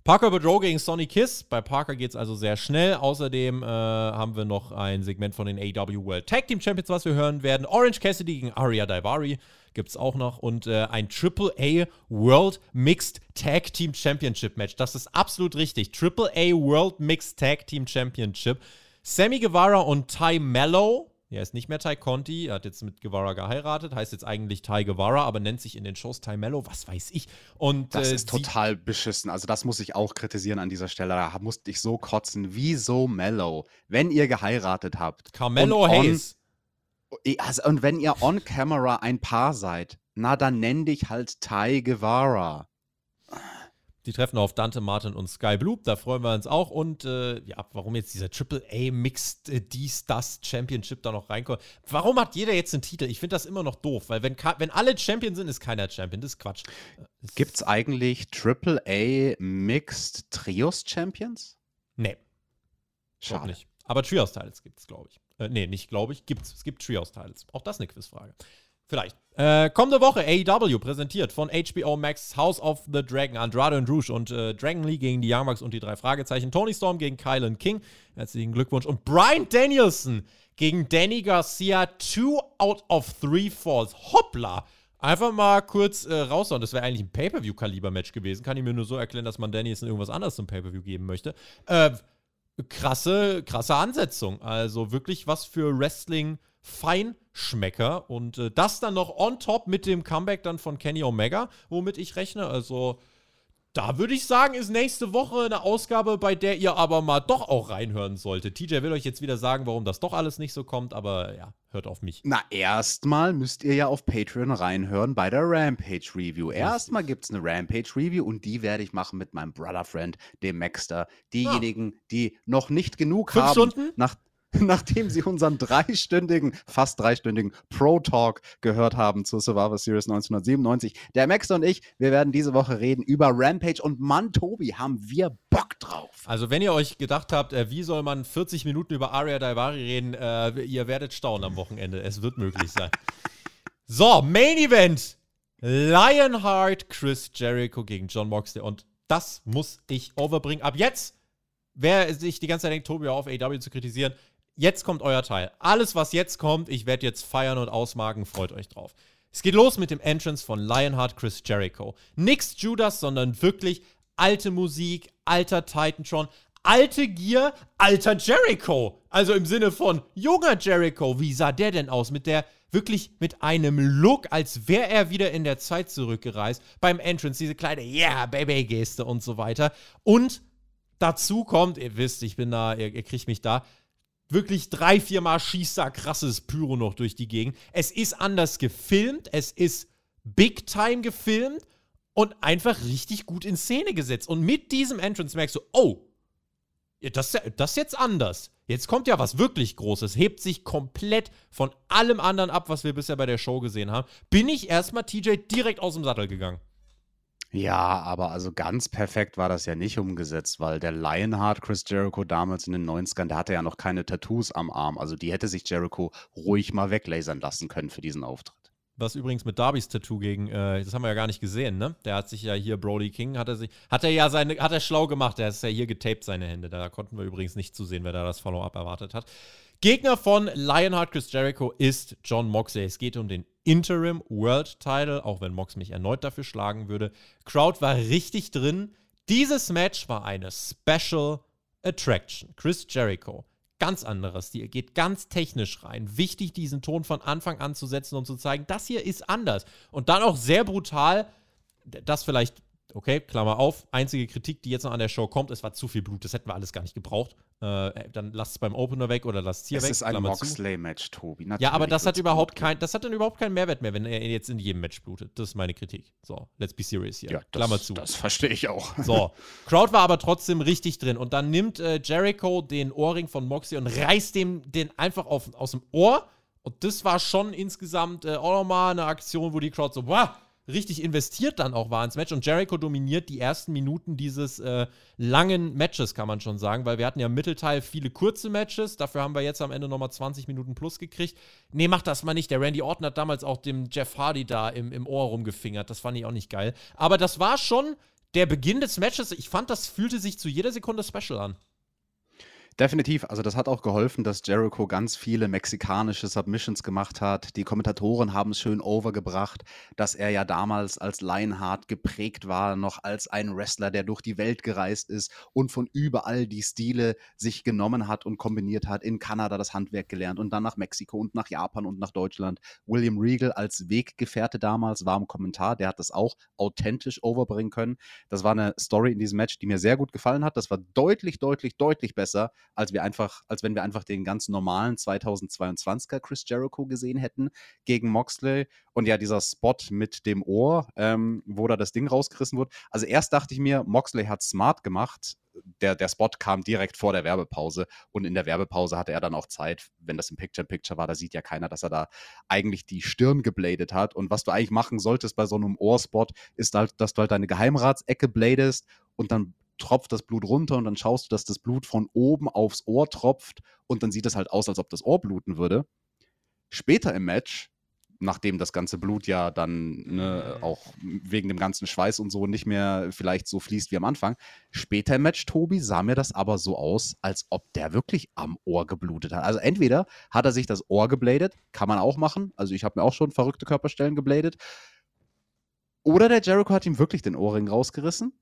Parker Boudreau gegen Sonny Kiss. Bei Parker geht es also sehr schnell. Außerdem äh, haben wir noch ein Segment von den AW World Tag Team Champions, was wir hören werden. Orange Cassidy gegen Aria Daivari gibt es auch noch. Und äh, ein AAA World Mixed Tag Team Championship Match. Das ist absolut richtig. AAA World Mixed Tag Team Championship. Sammy Guevara und Ty Mello er ist nicht mehr Ty Conti, er hat jetzt mit Guevara geheiratet, heißt jetzt eigentlich Ty Guevara, aber nennt sich in den Shows Ty Mello, was weiß ich. Und, das äh, ist total beschissen. Also, das muss ich auch kritisieren an dieser Stelle. Da musste ich so kotzen. Wieso Mello? Wenn ihr geheiratet habt. Carmelo Hayes. Also, und wenn ihr on camera ein Paar seid, na dann nenn dich halt Ty Guevara. Die treffen auf Dante Martin und Sky Blue, da freuen wir uns auch. Und äh, ja, warum jetzt dieser Triple A Mixed äh, Dies, Das Championship da noch reinkommt. Warum hat jeder jetzt einen Titel? Ich finde das immer noch doof, weil wenn, wenn alle Champion sind, ist keiner Champion. Das ist Quatsch. Gibt es eigentlich Triple A Mixed Trios Champions? Nee. Schade. nicht. Aber Trios-Titles gibt es, glaube ich. Äh, nee, nicht glaube ich. Gibt's. Es gibt Trios-Titles. Auch das eine Quizfrage. Vielleicht. Äh, kommende Woche AEW präsentiert von HBO Max House of the Dragon, Andrade und Rouge und äh, Dragon Lee gegen die Young Bucks und die drei Fragezeichen. Tony Storm gegen Kylan King. Herzlichen Glückwunsch. Und Brian Danielson gegen Danny Garcia. Two out of three falls. Hoppla! Einfach mal kurz äh, raushauen. Das wäre eigentlich ein Pay-Per-View-Kaliber-Match gewesen. Kann ich mir nur so erklären, dass man Danielson irgendwas anderes zum Pay-Per-View geben möchte. Äh, krasse, krasse Ansetzung. Also wirklich was für Wrestling Feinschmecker. Und äh, das dann noch on top mit dem Comeback dann von Kenny Omega, womit ich rechne. Also da würde ich sagen, ist nächste Woche eine Ausgabe, bei der ihr aber mal doch auch reinhören solltet. TJ will euch jetzt wieder sagen, warum das doch alles nicht so kommt, aber ja, hört auf mich. Na, erstmal müsst ihr ja auf Patreon reinhören bei der Rampage Review. Erstmal gibt es eine Rampage Review und die werde ich machen mit meinem Brother Friend, dem Maxter. Diejenigen, ah. die noch nicht genug Fünf haben. Stunden? Nach, (laughs) nachdem sie unseren dreistündigen, fast dreistündigen Pro-Talk gehört haben zur Survivor Series 1997. Der Max und ich, wir werden diese Woche reden über Rampage und Mann, Tobi, haben wir Bock drauf. Also, wenn ihr euch gedacht habt, äh, wie soll man 40 Minuten über Aria Daivari reden, äh, ihr werdet staunen am Wochenende. Es wird möglich sein. (laughs) so, Main Event. Lionheart, Chris Jericho gegen John Moxley. Und das muss ich overbringen. Ab jetzt, wer sich die ganze Zeit denkt, Tobi auf AW zu kritisieren, jetzt kommt euer Teil. Alles, was jetzt kommt, ich werde jetzt feiern und ausmagen. Freut euch drauf. Es geht los mit dem Entrance von Lionheart Chris Jericho. Nix Judas, sondern wirklich alte Musik, alter Titantron, alte Gear, alter Jericho. Also im Sinne von junger Jericho. Wie sah der denn aus? Mit der wirklich mit einem Look, als wäre er wieder in der Zeit zurückgereist. Beim Entrance diese kleine Yeah, Baby-Geste und so weiter. Und dazu kommt, ihr wisst, ich bin da, ihr, ihr kriegt mich da, wirklich drei, viermal schießt da krasses Pyro noch durch die Gegend. Es ist anders gefilmt, es ist big time gefilmt und einfach richtig gut in Szene gesetzt. Und mit diesem Entrance merkst du, oh, das, das ist jetzt anders. Jetzt kommt ja was wirklich Großes, hebt sich komplett von allem anderen ab, was wir bisher bei der Show gesehen haben. Bin ich erstmal TJ direkt aus dem Sattel gegangen. Ja, aber also ganz perfekt war das ja nicht umgesetzt, weil der Lionheart Chris Jericho damals in den 90ern, der hatte ja noch keine Tattoos am Arm. Also die hätte sich Jericho ruhig mal weglasern lassen können für diesen Auftritt. Was übrigens mit Darbys Tattoo gegen, äh, das haben wir ja gar nicht gesehen, ne? Der hat sich ja hier, Brody King, hat er sich, hat er ja seine, hat er schlau gemacht, der ist ja hier getaped, seine Hände. Da konnten wir übrigens nicht zusehen, wer da das Follow-up erwartet hat. Gegner von Lionheart Chris Jericho ist John Moxley. Es geht um den Interim World Title, auch wenn Mox mich erneut dafür schlagen würde. Crowd war richtig drin. Dieses Match war eine Special Attraction. Chris Jericho ganz anderer Stil, geht ganz technisch rein. Wichtig, diesen Ton von Anfang an zu setzen und zu zeigen, das hier ist anders. Und dann auch sehr brutal, das vielleicht Okay, Klammer auf. Einzige Kritik, die jetzt noch an der Show kommt, es war zu viel Blut. Das hätten wir alles gar nicht gebraucht. Äh, dann lasst es beim Opener weg oder lasst es hier es weg. Es ist ein Moxley-Match, Tobi. Natürlich ja, aber das hat überhaupt kein, das hat dann überhaupt keinen Mehrwert mehr, wenn er jetzt in jedem Match blutet. Das ist meine Kritik. So, let's be serious hier. Ja, Klammer das, zu. Das verstehe ich auch. So, (laughs) Crowd war aber trotzdem richtig drin. Und dann nimmt äh, Jericho den Ohrring von Moxley und reißt dem den einfach auf, aus dem Ohr. Und das war schon insgesamt äh, auch nochmal eine Aktion, wo die Crowd so, wow, richtig investiert dann auch war ins Match. Und Jericho dominiert die ersten Minuten dieses äh, langen Matches, kann man schon sagen, weil wir hatten ja im Mittelteil viele kurze Matches. Dafür haben wir jetzt am Ende nochmal 20 Minuten plus gekriegt. Nee, mach das mal nicht. Der Randy Orton hat damals auch dem Jeff Hardy da im, im Ohr rumgefingert. Das fand ich auch nicht geil. Aber das war schon der Beginn des Matches. Ich fand, das fühlte sich zu jeder Sekunde special an. Definitiv. Also das hat auch geholfen, dass Jericho ganz viele mexikanische Submissions gemacht hat. Die Kommentatoren haben es schön overgebracht, dass er ja damals als Lionheart geprägt war, noch als ein Wrestler, der durch die Welt gereist ist und von überall die Stile sich genommen hat und kombiniert hat. In Kanada das Handwerk gelernt und dann nach Mexiko und nach Japan und nach Deutschland. William Regal als Weggefährte damals war im Kommentar. Der hat das auch authentisch overbringen können. Das war eine Story in diesem Match, die mir sehr gut gefallen hat. Das war deutlich, deutlich, deutlich besser als wir einfach, als wenn wir einfach den ganz normalen 2022er Chris Jericho gesehen hätten gegen Moxley. Und ja, dieser Spot mit dem Ohr, ähm, wo da das Ding rausgerissen wurde. Also erst dachte ich mir, Moxley hat smart gemacht. Der, der Spot kam direkt vor der Werbepause und in der Werbepause hatte er dann auch Zeit, wenn das im Picture-in-Picture war, da sieht ja keiner, dass er da eigentlich die Stirn gebladet hat. Und was du eigentlich machen solltest bei so einem Ohrspot, ist halt, dass du halt deine Geheimratsecke bladest und dann tropft das Blut runter und dann schaust du, dass das Blut von oben aufs Ohr tropft und dann sieht es halt aus, als ob das Ohr bluten würde. Später im Match, nachdem das ganze Blut ja dann ne, mhm. auch wegen dem ganzen Schweiß und so nicht mehr vielleicht so fließt wie am Anfang, später im Match, Tobi, sah mir das aber so aus, als ob der wirklich am Ohr geblutet hat. Also entweder hat er sich das Ohr gebladet, kann man auch machen, also ich habe mir auch schon verrückte Körperstellen gebladet, oder der Jericho hat ihm wirklich den Ohrring rausgerissen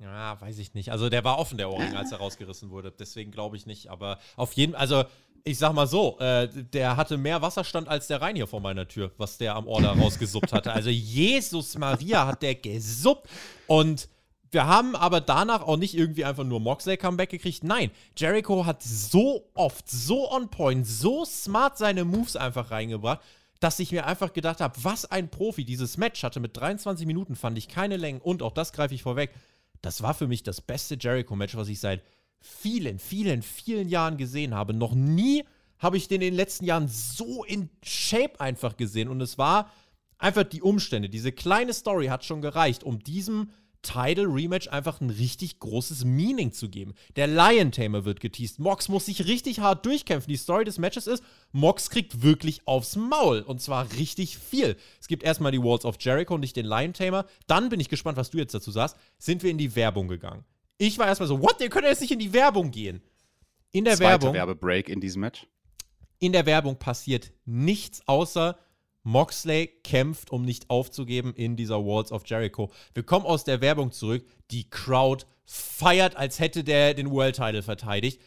ja, weiß ich nicht. Also der war offen, der Ohrring, als er rausgerissen wurde. Deswegen glaube ich nicht. Aber auf jeden also ich sag mal so, äh, der hatte mehr Wasserstand als der Rhein hier vor meiner Tür, was der am Ohr da rausgesuppt hatte. Also Jesus Maria hat der gesuppt. Und wir haben aber danach auch nicht irgendwie einfach nur Moxley Comeback gekriegt. Nein, Jericho hat so oft, so on point, so smart seine Moves einfach reingebracht, dass ich mir einfach gedacht habe, was ein Profi. Dieses Match hatte mit 23 Minuten, fand ich keine Längen. Und auch das greife ich vorweg das war für mich das beste Jericho-Match, was ich seit vielen, vielen, vielen Jahren gesehen habe. Noch nie habe ich den in den letzten Jahren so in Shape einfach gesehen. Und es war einfach die Umstände. Diese kleine Story hat schon gereicht, um diesem Title Rematch einfach ein richtig großes Meaning zu geben. Der Lion Tamer wird geteased. Mox muss sich richtig hart durchkämpfen. Die Story des Matches ist, Mox kriegt wirklich aufs Maul. Und zwar richtig viel. Es gibt erstmal die Walls of Jericho und nicht den Lion Tamer. Dann bin ich gespannt, was du jetzt dazu sagst. Sind wir in die Werbung gegangen. Ich war erstmal so, what? Ihr könnt jetzt nicht in die Werbung gehen. In der Zweiter Werbung. Werbebreak in diesem Match. In der Werbung passiert nichts außer Moxley kämpft, um nicht aufzugeben in dieser Walls of Jericho. Wir kommen aus der Werbung zurück. Die Crowd feiert, als hätte der den World Title verteidigt.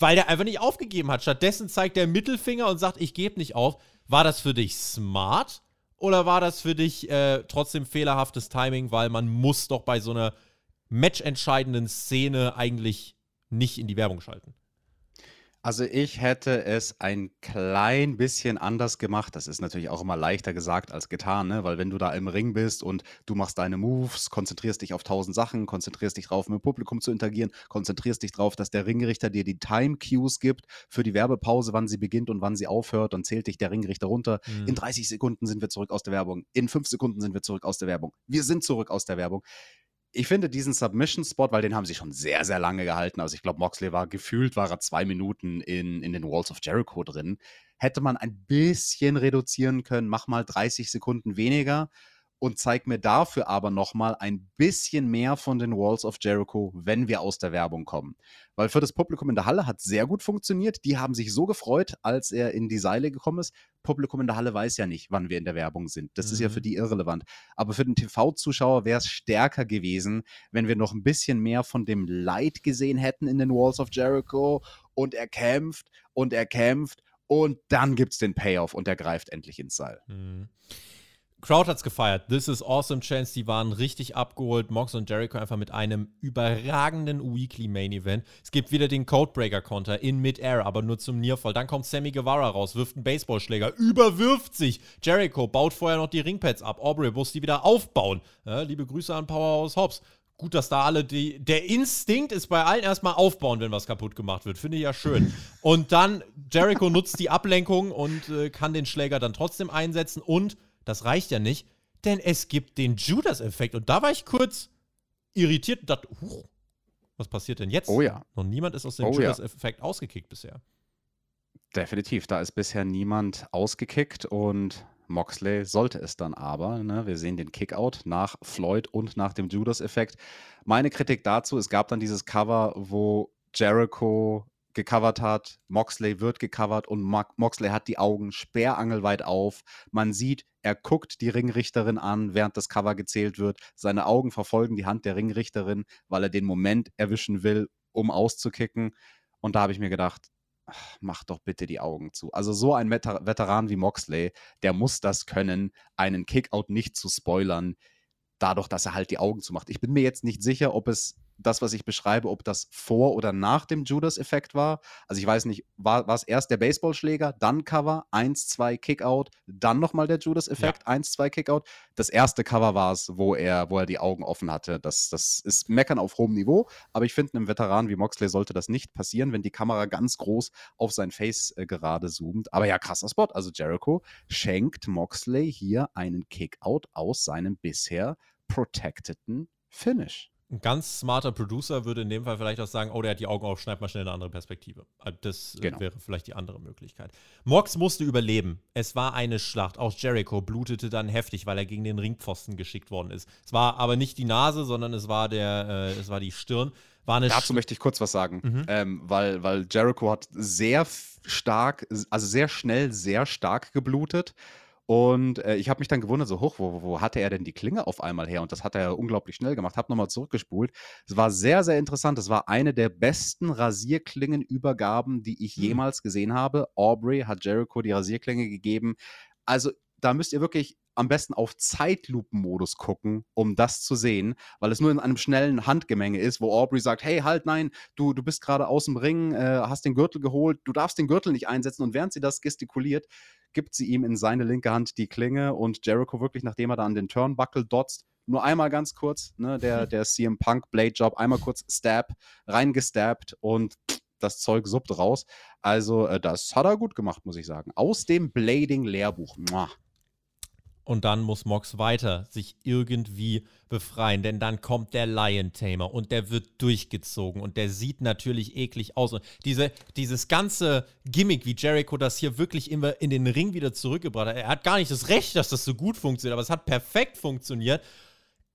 weil der einfach nicht aufgegeben hat. Stattdessen zeigt der Mittelfinger und sagt, ich gebe nicht auf. War das für dich smart oder war das für dich äh, trotzdem fehlerhaftes Timing, weil man muss doch bei so einer matchentscheidenden Szene eigentlich nicht in die Werbung schalten? Also ich hätte es ein klein bisschen anders gemacht. Das ist natürlich auch immer leichter gesagt als getan, ne? weil wenn du da im Ring bist und du machst deine Moves, konzentrierst dich auf tausend Sachen, konzentrierst dich drauf, mit dem Publikum zu interagieren, konzentrierst dich drauf, dass der Ringrichter dir die Time-Cues gibt für die Werbepause, wann sie beginnt und wann sie aufhört, dann zählt dich der Ringrichter runter. Mhm. In 30 Sekunden sind wir zurück aus der Werbung. In 5 Sekunden sind wir zurück aus der Werbung. Wir sind zurück aus der Werbung ich finde diesen Submission-Spot, weil den haben sie schon sehr, sehr lange gehalten. Also ich glaube, Moxley war gefühlt, war er zwei Minuten in, in den Walls of Jericho drin. Hätte man ein bisschen reduzieren können, mach mal 30 Sekunden weniger und zeig mir dafür aber nochmal ein bisschen mehr von den Walls of Jericho, wenn wir aus der Werbung kommen. Weil für das Publikum in der Halle hat sehr gut funktioniert. Die haben sich so gefreut, als er in die Seile gekommen ist. Publikum in der Halle weiß ja nicht, wann wir in der Werbung sind. Das mhm. ist ja für mhm. die irrelevant. Aber für den TV-Zuschauer wäre es stärker gewesen, wenn wir noch ein bisschen mehr von dem Leid gesehen hätten in den Walls of Jericho und er kämpft und er kämpft und dann gibt es den Payoff und er greift endlich ins Seil. Mhm. Crowd hat's gefeiert. This is awesome Chance. Die waren richtig abgeholt. Mox und Jericho einfach mit einem überragenden Weekly Main Event. Es gibt wieder den Codebreaker Konter in Midair, aber nur zum Nearfall. Dann kommt Sammy Guevara raus, wirft einen Baseballschläger, überwirft sich. Jericho baut vorher noch die Ringpads ab. Aubrey muss die wieder aufbauen. Ja, liebe Grüße an Powerhouse Hobbs. Gut, dass da alle die. Der Instinkt ist bei allen erstmal aufbauen, wenn was kaputt gemacht wird. Finde ich ja schön. Und dann Jericho nutzt die Ablenkung und äh, kann den Schläger dann trotzdem einsetzen und das reicht ja nicht, denn es gibt den Judas-Effekt. Und da war ich kurz irritiert und dachte, huch, was passiert denn jetzt? Oh ja. Noch niemand ist aus dem oh Judas-Effekt ja. ausgekickt bisher. Definitiv, da ist bisher niemand ausgekickt und Moxley sollte es dann aber. Ne? Wir sehen den Kickout nach Floyd und nach dem Judas-Effekt. Meine Kritik dazu, es gab dann dieses Cover, wo Jericho gecovert hat, Moxley wird gecovert und Moxley hat die Augen sperrangelweit auf. Man sieht, er guckt die Ringrichterin an, während das Cover gezählt wird. Seine Augen verfolgen die Hand der Ringrichterin, weil er den Moment erwischen will, um auszukicken. Und da habe ich mir gedacht, mach doch bitte die Augen zu. Also so ein Veteran wie Moxley, der muss das können, einen Kickout nicht zu spoilern, dadurch, dass er halt die Augen zumacht. Ich bin mir jetzt nicht sicher, ob es das, was ich beschreibe, ob das vor oder nach dem Judas-Effekt war. Also ich weiß nicht, war, war es erst der Baseballschläger, dann Cover, 1, 2, Kickout, dann nochmal der Judas-Effekt, ja. 1, 2, Kickout. Das erste Cover war es, wo er, wo er die Augen offen hatte. Das, das ist Meckern auf hohem Niveau, aber ich finde, einem Veteran wie Moxley sollte das nicht passieren, wenn die Kamera ganz groß auf sein Face äh, gerade zoomt. Aber ja, krasser Spot. Also Jericho schenkt Moxley hier einen Kickout aus seinem bisher protecteden Finish. Ein ganz smarter Producer würde in dem Fall vielleicht auch sagen, oh, der hat die Augen auf, schneid mal schnell eine andere Perspektive. Äh, das äh, genau. wäre vielleicht die andere Möglichkeit. Mox musste überleben. Es war eine Schlacht. Auch Jericho blutete dann heftig, weil er gegen den Ringpfosten geschickt worden ist. Es war aber nicht die Nase, sondern es war, der, äh, es war die Stirn. War Dazu möchte ich kurz was sagen, mhm. ähm, weil, weil Jericho hat sehr stark, also sehr schnell, sehr stark geblutet. Und äh, ich habe mich dann gewundert, so hoch, wo, wo hatte er denn die Klinge auf einmal her? Und das hat er unglaublich schnell gemacht. Habe nochmal zurückgespult. Es war sehr, sehr interessant. Es war eine der besten Rasierklingenübergaben, die ich hm. jemals gesehen habe. Aubrey hat Jericho die Rasierklinge gegeben. Also da müsst ihr wirklich am besten auf Zeitlupenmodus gucken, um das zu sehen, weil es nur in einem schnellen Handgemenge ist, wo Aubrey sagt, hey, halt, nein, du, du bist gerade aus dem Ring, äh, hast den Gürtel geholt, du darfst den Gürtel nicht einsetzen und während sie das gestikuliert, gibt sie ihm in seine linke Hand die Klinge und Jericho wirklich, nachdem er da an den Turnbuckle dotzt, nur einmal ganz kurz, ne, der, (laughs) der CM Punk Blade Job, einmal kurz Stab, reingestabbt und das Zeug suppt raus. Also, äh, das hat er gut gemacht, muss ich sagen. Aus dem Blading-Lehrbuch. Und dann muss Mox weiter sich irgendwie befreien, denn dann kommt der Lion Tamer und der wird durchgezogen und der sieht natürlich eklig aus. Und diese, dieses ganze Gimmick, wie Jericho das hier wirklich immer in den Ring wieder zurückgebracht hat, er hat gar nicht das Recht, dass das so gut funktioniert, aber es hat perfekt funktioniert.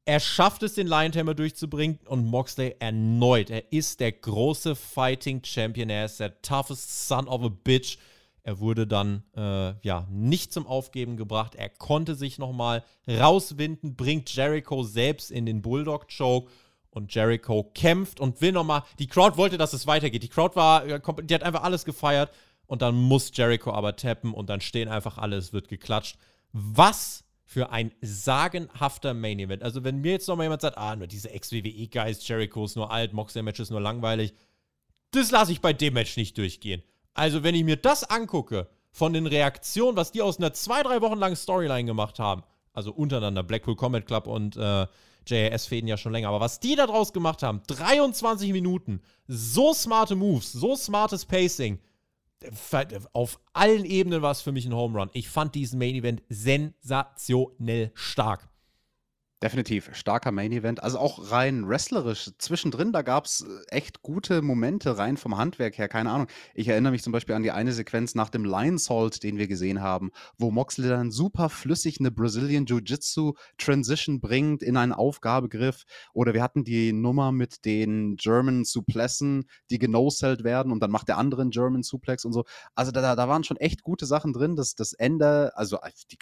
Er schafft es, den Lion Tamer durchzubringen und Moxley erneut. Er ist der große Fighting Champion. Er ist der toughest son of a bitch er wurde dann äh, ja nicht zum Aufgeben gebracht. Er konnte sich nochmal rauswinden, bringt Jericho selbst in den Bulldog-Choke Und Jericho kämpft und will nochmal. Die Crowd wollte, dass es weitergeht. Die Crowd war, äh, die hat einfach alles gefeiert. Und dann muss Jericho aber tappen und dann stehen einfach alle, es wird geklatscht. Was für ein sagenhafter Main Event. Also, wenn mir jetzt nochmal jemand sagt, ah, nur diese Ex-WWE-Guys, Jericho ist nur alt, Moxley-Match ist nur langweilig, das lasse ich bei dem Match nicht durchgehen. Also, wenn ich mir das angucke, von den Reaktionen, was die aus einer zwei, drei Wochen langen Storyline gemacht haben, also untereinander, Blackpool Combat Club und äh, JAS fäden ja schon länger, aber was die da draus gemacht haben, 23 Minuten, so smarte Moves, so smartes Pacing, auf allen Ebenen war es für mich ein Home Run. Ich fand diesen Main Event sensationell stark. Definitiv, starker Main Event. Also auch rein wrestlerisch. Zwischendrin, da gab es äh, echt gute Momente, rein vom Handwerk her, keine Ahnung. Ich erinnere mich zum Beispiel an die eine Sequenz nach dem Lion Salt, den wir gesehen haben, wo Moxley dann super flüssig eine Brazilian Jiu-Jitsu Transition bringt in einen Aufgabegriff. Oder wir hatten die Nummer mit den German Suplessen, die genoselt werden und dann macht der andere einen German Suplex und so. Also da, da waren schon echt gute Sachen drin. Das, das Ende, also äh, die,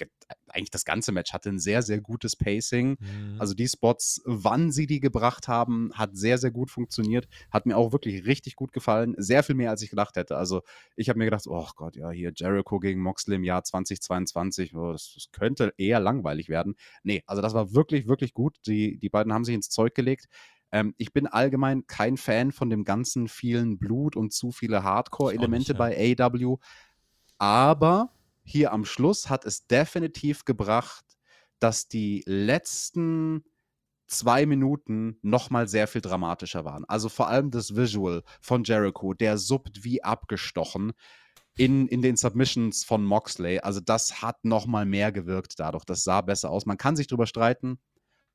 eigentlich das ganze Match hatte ein sehr, sehr gutes Pacing. Mhm. Also die Spots, wann sie die gebracht haben, hat sehr, sehr gut funktioniert. Hat mir auch wirklich richtig gut gefallen. Sehr viel mehr, als ich gedacht hätte. Also ich habe mir gedacht, oh Gott, ja, hier Jericho gegen Moxley im Jahr 2022, oh, das, das, könnte eher langweilig werden. Nee, also das war wirklich, wirklich gut. Die, die beiden haben sich ins Zeug gelegt. Ähm, ich bin allgemein kein Fan von dem ganzen vielen Blut und zu viele Hardcore-Elemente ja. bei AW. Aber hier am Schluss hat es definitiv gebracht, dass die letzten zwei Minuten nochmal sehr viel dramatischer waren. Also vor allem das Visual von Jericho, der suppt wie abgestochen in, in den Submissions von Moxley. Also das hat nochmal mehr gewirkt dadurch. Das sah besser aus. Man kann sich darüber streiten,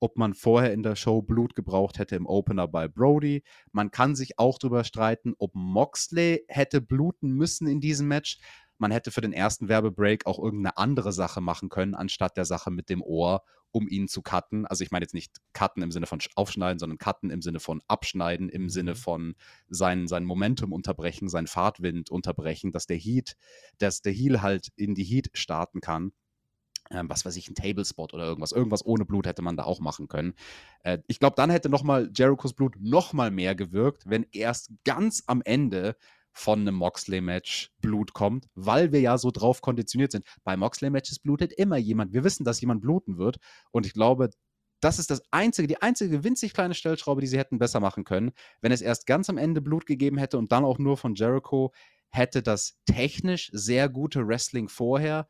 ob man vorher in der Show Blut gebraucht hätte im Opener bei Brody. Man kann sich auch darüber streiten, ob Moxley hätte bluten müssen in diesem Match man hätte für den ersten Werbebreak auch irgendeine andere Sache machen können, anstatt der Sache mit dem Ohr, um ihn zu cutten. Also ich meine jetzt nicht cutten im Sinne von aufschneiden, sondern cutten im Sinne von abschneiden, im Sinne mhm. von sein, sein Momentum unterbrechen, sein Fahrtwind unterbrechen, dass der Heat, dass der Heel halt in die Heat starten kann. Ähm, was weiß ich, ein Tablespot oder irgendwas. Irgendwas ohne Blut hätte man da auch machen können. Äh, ich glaube, dann hätte nochmal Jerichos Blut nochmal mehr gewirkt, wenn erst ganz am Ende von einem Moxley-Match Blut kommt, weil wir ja so drauf konditioniert sind. Bei Moxley-Matches blutet immer jemand. Wir wissen, dass jemand bluten wird. Und ich glaube, das ist das einzige, die einzige winzig kleine Stellschraube, die sie hätten besser machen können. Wenn es erst ganz am Ende Blut gegeben hätte und dann auch nur von Jericho, hätte das technisch sehr gute Wrestling vorher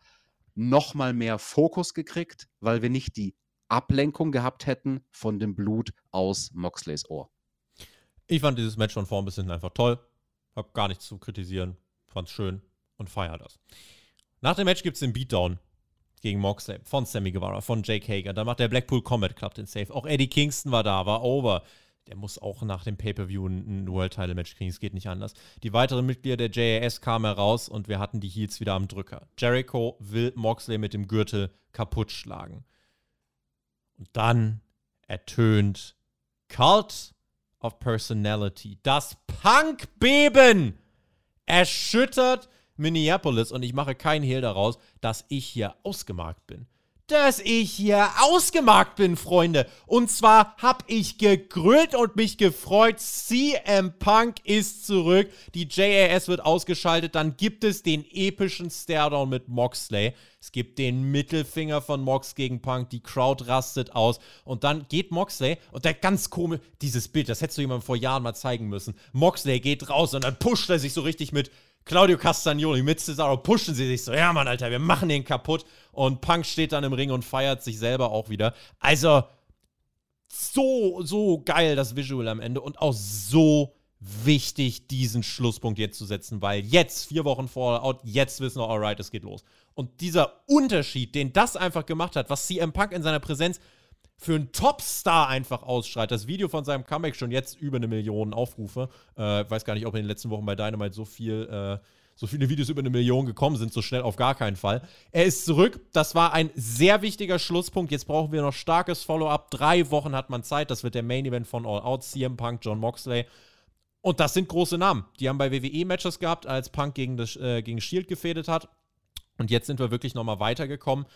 nochmal mehr Fokus gekriegt, weil wir nicht die Ablenkung gehabt hätten von dem Blut aus Moxleys Ohr. Ich fand dieses Match von vorn bis hinten einfach toll. Hab gar nichts zu kritisieren. Fand's schön und feier das. Nach dem Match gibt's den Beatdown gegen Moxley von Sammy Guevara, von Jake Hager. Dann macht der Blackpool Combat Club den Safe. Auch Eddie Kingston war da, war over. Der muss auch nach dem Pay-Per-View ein World Title Match kriegen. Es geht nicht anders. Die weiteren Mitglieder der JAS kamen heraus und wir hatten die Heels wieder am Drücker. Jericho will Moxley mit dem Gürtel kaputt schlagen. Und dann ertönt Cult of Personality. Das Punkbeben erschüttert Minneapolis und ich mache keinen Hehl daraus, dass ich hier ausgemarkt bin dass ich hier ausgemarkt bin, Freunde. Und zwar hab ich gegrüllt und mich gefreut. CM Punk ist zurück. Die JAS wird ausgeschaltet. Dann gibt es den epischen Staredown mit Moxley. Es gibt den Mittelfinger von Mox gegen Punk. Die Crowd rastet aus. Und dann geht Moxley und der ganz komisch, dieses Bild, das hättest du jemandem vor Jahren mal zeigen müssen. Moxley geht raus und dann pusht er sich so richtig mit Claudio Castagnoli mit Cesaro pushen sie sich so, ja Mann, Alter, wir machen den kaputt. Und Punk steht dann im Ring und feiert sich selber auch wieder. Also, so, so geil das Visual am Ende und auch so wichtig, diesen Schlusspunkt jetzt zu setzen, weil jetzt, vier Wochen vor Out, jetzt wissen wir, alright, es geht los. Und dieser Unterschied, den das einfach gemacht hat, was CM Punk in seiner Präsenz für einen Topstar einfach ausschreit. Das Video von seinem Comeback schon jetzt über eine Million Aufrufe. Äh, weiß gar nicht, ob in den letzten Wochen bei Dynamite so viel, äh, so viele Videos über eine Million gekommen sind, so schnell auf gar keinen Fall. Er ist zurück. Das war ein sehr wichtiger Schlusspunkt. Jetzt brauchen wir noch starkes Follow-up. Drei Wochen hat man Zeit. Das wird der Main Event von All Out. CM Punk, John Moxley. Und das sind große Namen. Die haben bei WWE Matches gehabt, als Punk gegen, das, äh, gegen Shield gefädet hat. Und jetzt sind wir wirklich nochmal weitergekommen.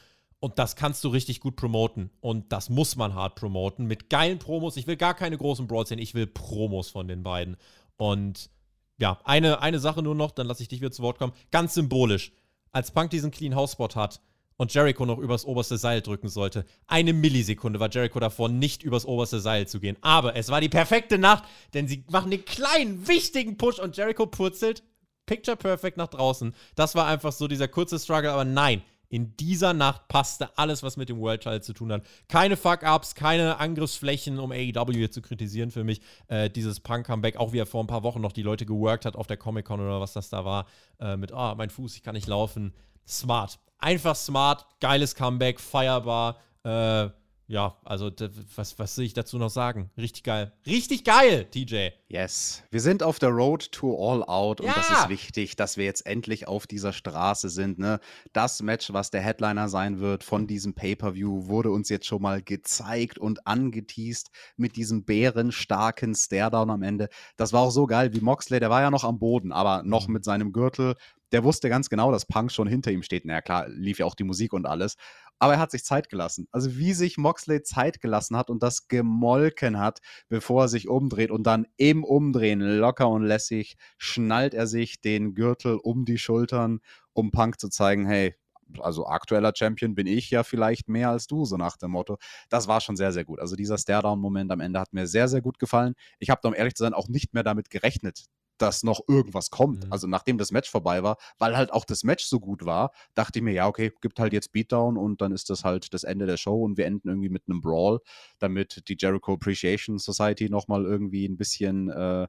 Und das kannst du richtig gut promoten. Und das muss man hart promoten. Mit geilen Promos. Ich will gar keine großen Brawls sehen. Ich will Promos von den beiden. Und ja, eine, eine Sache nur noch, dann lasse ich dich wieder zu Wort kommen. Ganz symbolisch. Als Punk diesen Clean House Spot hat und Jericho noch übers oberste Seil drücken sollte, eine Millisekunde war Jericho davor, nicht übers oberste Seil zu gehen. Aber es war die perfekte Nacht, denn sie machen den kleinen, wichtigen Push und Jericho purzelt picture perfect nach draußen. Das war einfach so dieser kurze Struggle, aber nein, in dieser Nacht passte alles, was mit dem World Title zu tun hat. Keine Fuck-Ups, keine Angriffsflächen, um AEW hier zu kritisieren für mich. Äh, dieses Punk-Comeback, auch wie er vor ein paar Wochen noch die Leute geworkt hat auf der Comic-Con oder was das da war, äh, mit, ah, oh, mein Fuß, ich kann nicht laufen. Smart. Einfach smart, geiles Comeback, feierbar. Äh, ja, also was, was soll ich dazu noch sagen? Richtig geil. Richtig geil, TJ. Yes. Wir sind auf der Road to All Out und ja. das ist wichtig, dass wir jetzt endlich auf dieser Straße sind. Ne? Das Match, was der Headliner sein wird von diesem Pay-Per-View, wurde uns jetzt schon mal gezeigt und angeteased mit diesem bärenstarken Staredown am Ende. Das war auch so geil wie Moxley, der war ja noch am Boden, aber noch mhm. mit seinem Gürtel der wusste ganz genau, dass Punk schon hinter ihm steht. Na ja, klar, lief ja auch die Musik und alles. Aber er hat sich Zeit gelassen. Also wie sich Moxley Zeit gelassen hat und das gemolken hat, bevor er sich umdreht und dann im Umdrehen locker und lässig schnallt er sich den Gürtel um die Schultern, um Punk zu zeigen, hey, also aktueller Champion bin ich ja vielleicht mehr als du, so nach dem Motto. Das war schon sehr, sehr gut. Also dieser Stare-Down-Moment am Ende hat mir sehr, sehr gut gefallen. Ich habe, um ehrlich zu sein, auch nicht mehr damit gerechnet, dass noch irgendwas kommt. Mhm. Also nachdem das Match vorbei war, weil halt auch das Match so gut war, dachte ich mir, ja, okay, gibt halt jetzt Beatdown und dann ist das halt das Ende der Show und wir enden irgendwie mit einem Brawl, damit die Jericho Appreciation Society nochmal irgendwie ein bisschen äh,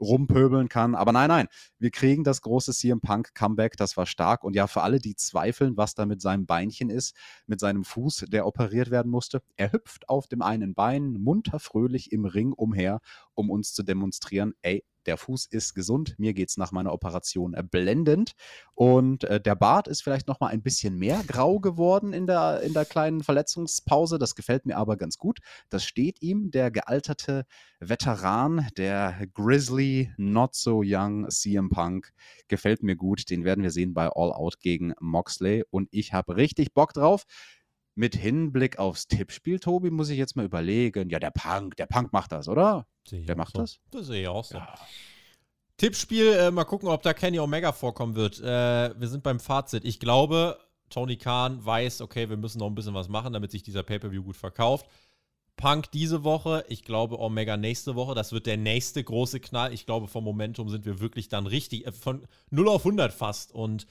rumpöbeln kann. Aber nein, nein, wir kriegen das große CM Punk Comeback, das war stark. Und ja, für alle, die zweifeln, was da mit seinem Beinchen ist, mit seinem Fuß, der operiert werden musste, er hüpft auf dem einen Bein munter fröhlich im Ring umher, um uns zu demonstrieren, ey, der Fuß ist gesund. Mir geht es nach meiner Operation äh, blendend. Und äh, der Bart ist vielleicht noch mal ein bisschen mehr grau geworden in der, in der kleinen Verletzungspause. Das gefällt mir aber ganz gut. Das steht ihm, der gealterte Veteran, der Grizzly, not so young CM Punk. Gefällt mir gut. Den werden wir sehen bei All Out gegen Moxley. Und ich habe richtig Bock drauf. Mit Hinblick aufs Tippspiel, Tobi, muss ich jetzt mal überlegen. Ja, der Punk, der Punk macht das, oder? Der macht so. das? Das sehe ich auch so. Ja. Tippspiel, äh, mal gucken, ob da Kenny Omega vorkommen wird. Äh, wir sind beim Fazit. Ich glaube, Tony Khan weiß, okay, wir müssen noch ein bisschen was machen, damit sich dieser Pay-Per-View gut verkauft. Punk diese Woche, ich glaube Omega nächste Woche, das wird der nächste große Knall. Ich glaube, vom Momentum sind wir wirklich dann richtig, äh, von 0 auf 100 fast. Und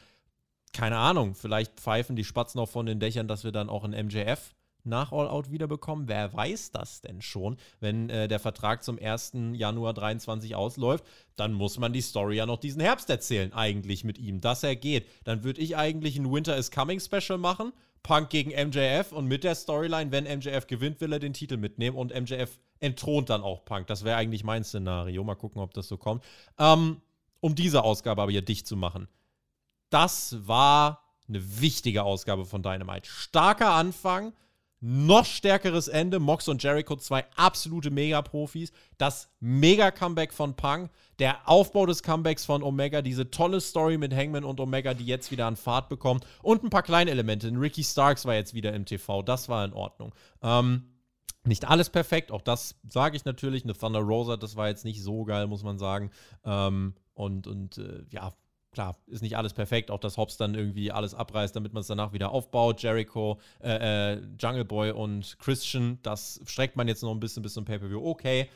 keine Ahnung, vielleicht pfeifen die Spatzen auch von den Dächern, dass wir dann auch ein MJF nach All Out wiederbekommen. Wer weiß das denn schon? Wenn äh, der Vertrag zum 1. Januar 23 ausläuft, dann muss man die Story ja noch diesen Herbst erzählen, eigentlich mit ihm, dass er geht. Dann würde ich eigentlich ein Winter is Coming Special machen. Punk gegen MJF und mit der Storyline, wenn MJF gewinnt, will er den Titel mitnehmen und MJF entthront dann auch Punk. Das wäre eigentlich mein Szenario. Mal gucken, ob das so kommt. Ähm, um diese Ausgabe aber hier dicht zu machen. Das war eine wichtige Ausgabe von Dynamite. Starker Anfang, noch stärkeres Ende. Mox und Jericho, zwei absolute Mega-Profis. Das Mega-Comeback von Punk. Der Aufbau des Comebacks von Omega. Diese tolle Story mit Hangman und Omega, die jetzt wieder an Fahrt bekommt. Und ein paar kleine Elemente. Ricky Starks war jetzt wieder im TV. Das war in Ordnung. Ähm, nicht alles perfekt, auch das sage ich natürlich. Eine Thunder Rosa, das war jetzt nicht so geil, muss man sagen. Ähm, und und äh, ja, klar, ist nicht alles perfekt, auch dass Hobbs dann irgendwie alles abreißt, damit man es danach wieder aufbaut. Jericho, äh, äh, Jungle Boy und Christian, das streckt man jetzt noch ein bisschen bis zum Pay-Per-View. Okay.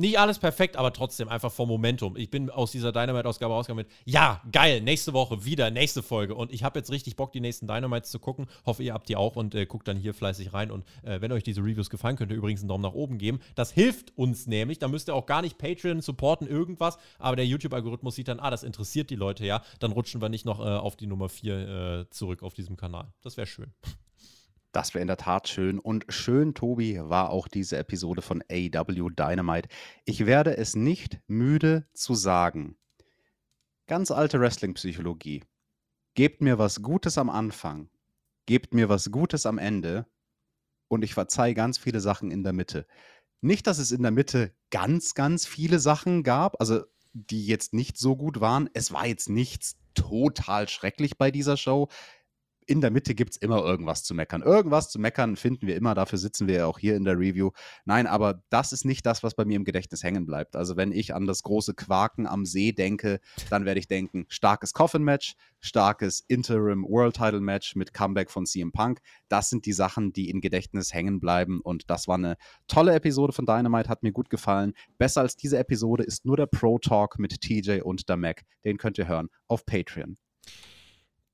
Nicht alles perfekt, aber trotzdem einfach vom Momentum. Ich bin aus dieser Dynamite-Ausgabe rausgekommen mit, ja, geil, nächste Woche wieder, nächste Folge. Und ich habe jetzt richtig Bock, die nächsten Dynamites zu gucken. Hoffe, ihr habt die auch und äh, guckt dann hier fleißig rein. Und äh, wenn euch diese Reviews gefallen, könnt ihr übrigens einen Daumen nach oben geben. Das hilft uns nämlich. Da müsst ihr auch gar nicht Patreon supporten, irgendwas. Aber der YouTube-Algorithmus sieht dann, ah, das interessiert die Leute ja. Dann rutschen wir nicht noch äh, auf die Nummer 4 äh, zurück auf diesem Kanal. Das wäre schön. Das wäre in der Tat schön. Und schön, Tobi, war auch diese Episode von AW Dynamite. Ich werde es nicht müde zu sagen. Ganz alte Wrestling-Psychologie. Gebt mir was Gutes am Anfang, gebt mir was Gutes am Ende und ich verzeihe ganz viele Sachen in der Mitte. Nicht, dass es in der Mitte ganz, ganz viele Sachen gab, also die jetzt nicht so gut waren. Es war jetzt nichts total schrecklich bei dieser Show in der Mitte gibt es immer irgendwas zu meckern. Irgendwas zu meckern finden wir immer, dafür sitzen wir ja auch hier in der Review. Nein, aber das ist nicht das, was bei mir im Gedächtnis hängen bleibt. Also wenn ich an das große Quaken am See denke, dann werde ich denken, starkes Coffin-Match, starkes Interim World Title Match mit Comeback von CM Punk. Das sind die Sachen, die im Gedächtnis hängen bleiben und das war eine tolle Episode von Dynamite, hat mir gut gefallen. Besser als diese Episode ist nur der Pro Talk mit TJ und der Mac. Den könnt ihr hören auf Patreon.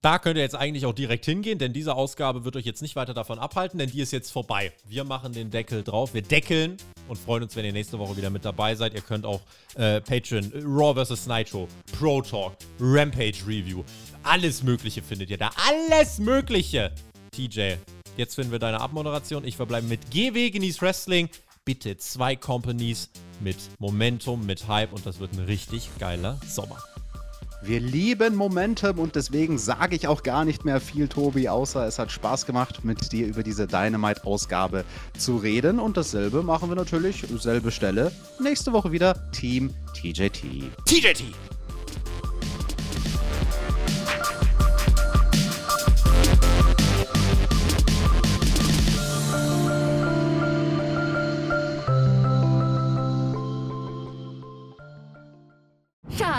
Da könnt ihr jetzt eigentlich auch direkt hingehen, denn diese Ausgabe wird euch jetzt nicht weiter davon abhalten, denn die ist jetzt vorbei. Wir machen den Deckel drauf, wir deckeln und freuen uns, wenn ihr nächste Woche wieder mit dabei seid. Ihr könnt auch äh, Patreon, Raw vs. Nitro, Pro Talk, Rampage Review, alles Mögliche findet ihr da. Alles Mögliche! TJ, jetzt finden wir deine Abmoderation. Ich verbleibe mit GW Genieß Wrestling. Bitte zwei Companies mit Momentum, mit Hype und das wird ein richtig geiler Sommer. Wir lieben Momentum und deswegen sage ich auch gar nicht mehr viel, Tobi, außer es hat Spaß gemacht, mit dir über diese Dynamite-Ausgabe zu reden. Und dasselbe machen wir natürlich, selbe Stelle, nächste Woche wieder Team TJT. TJT!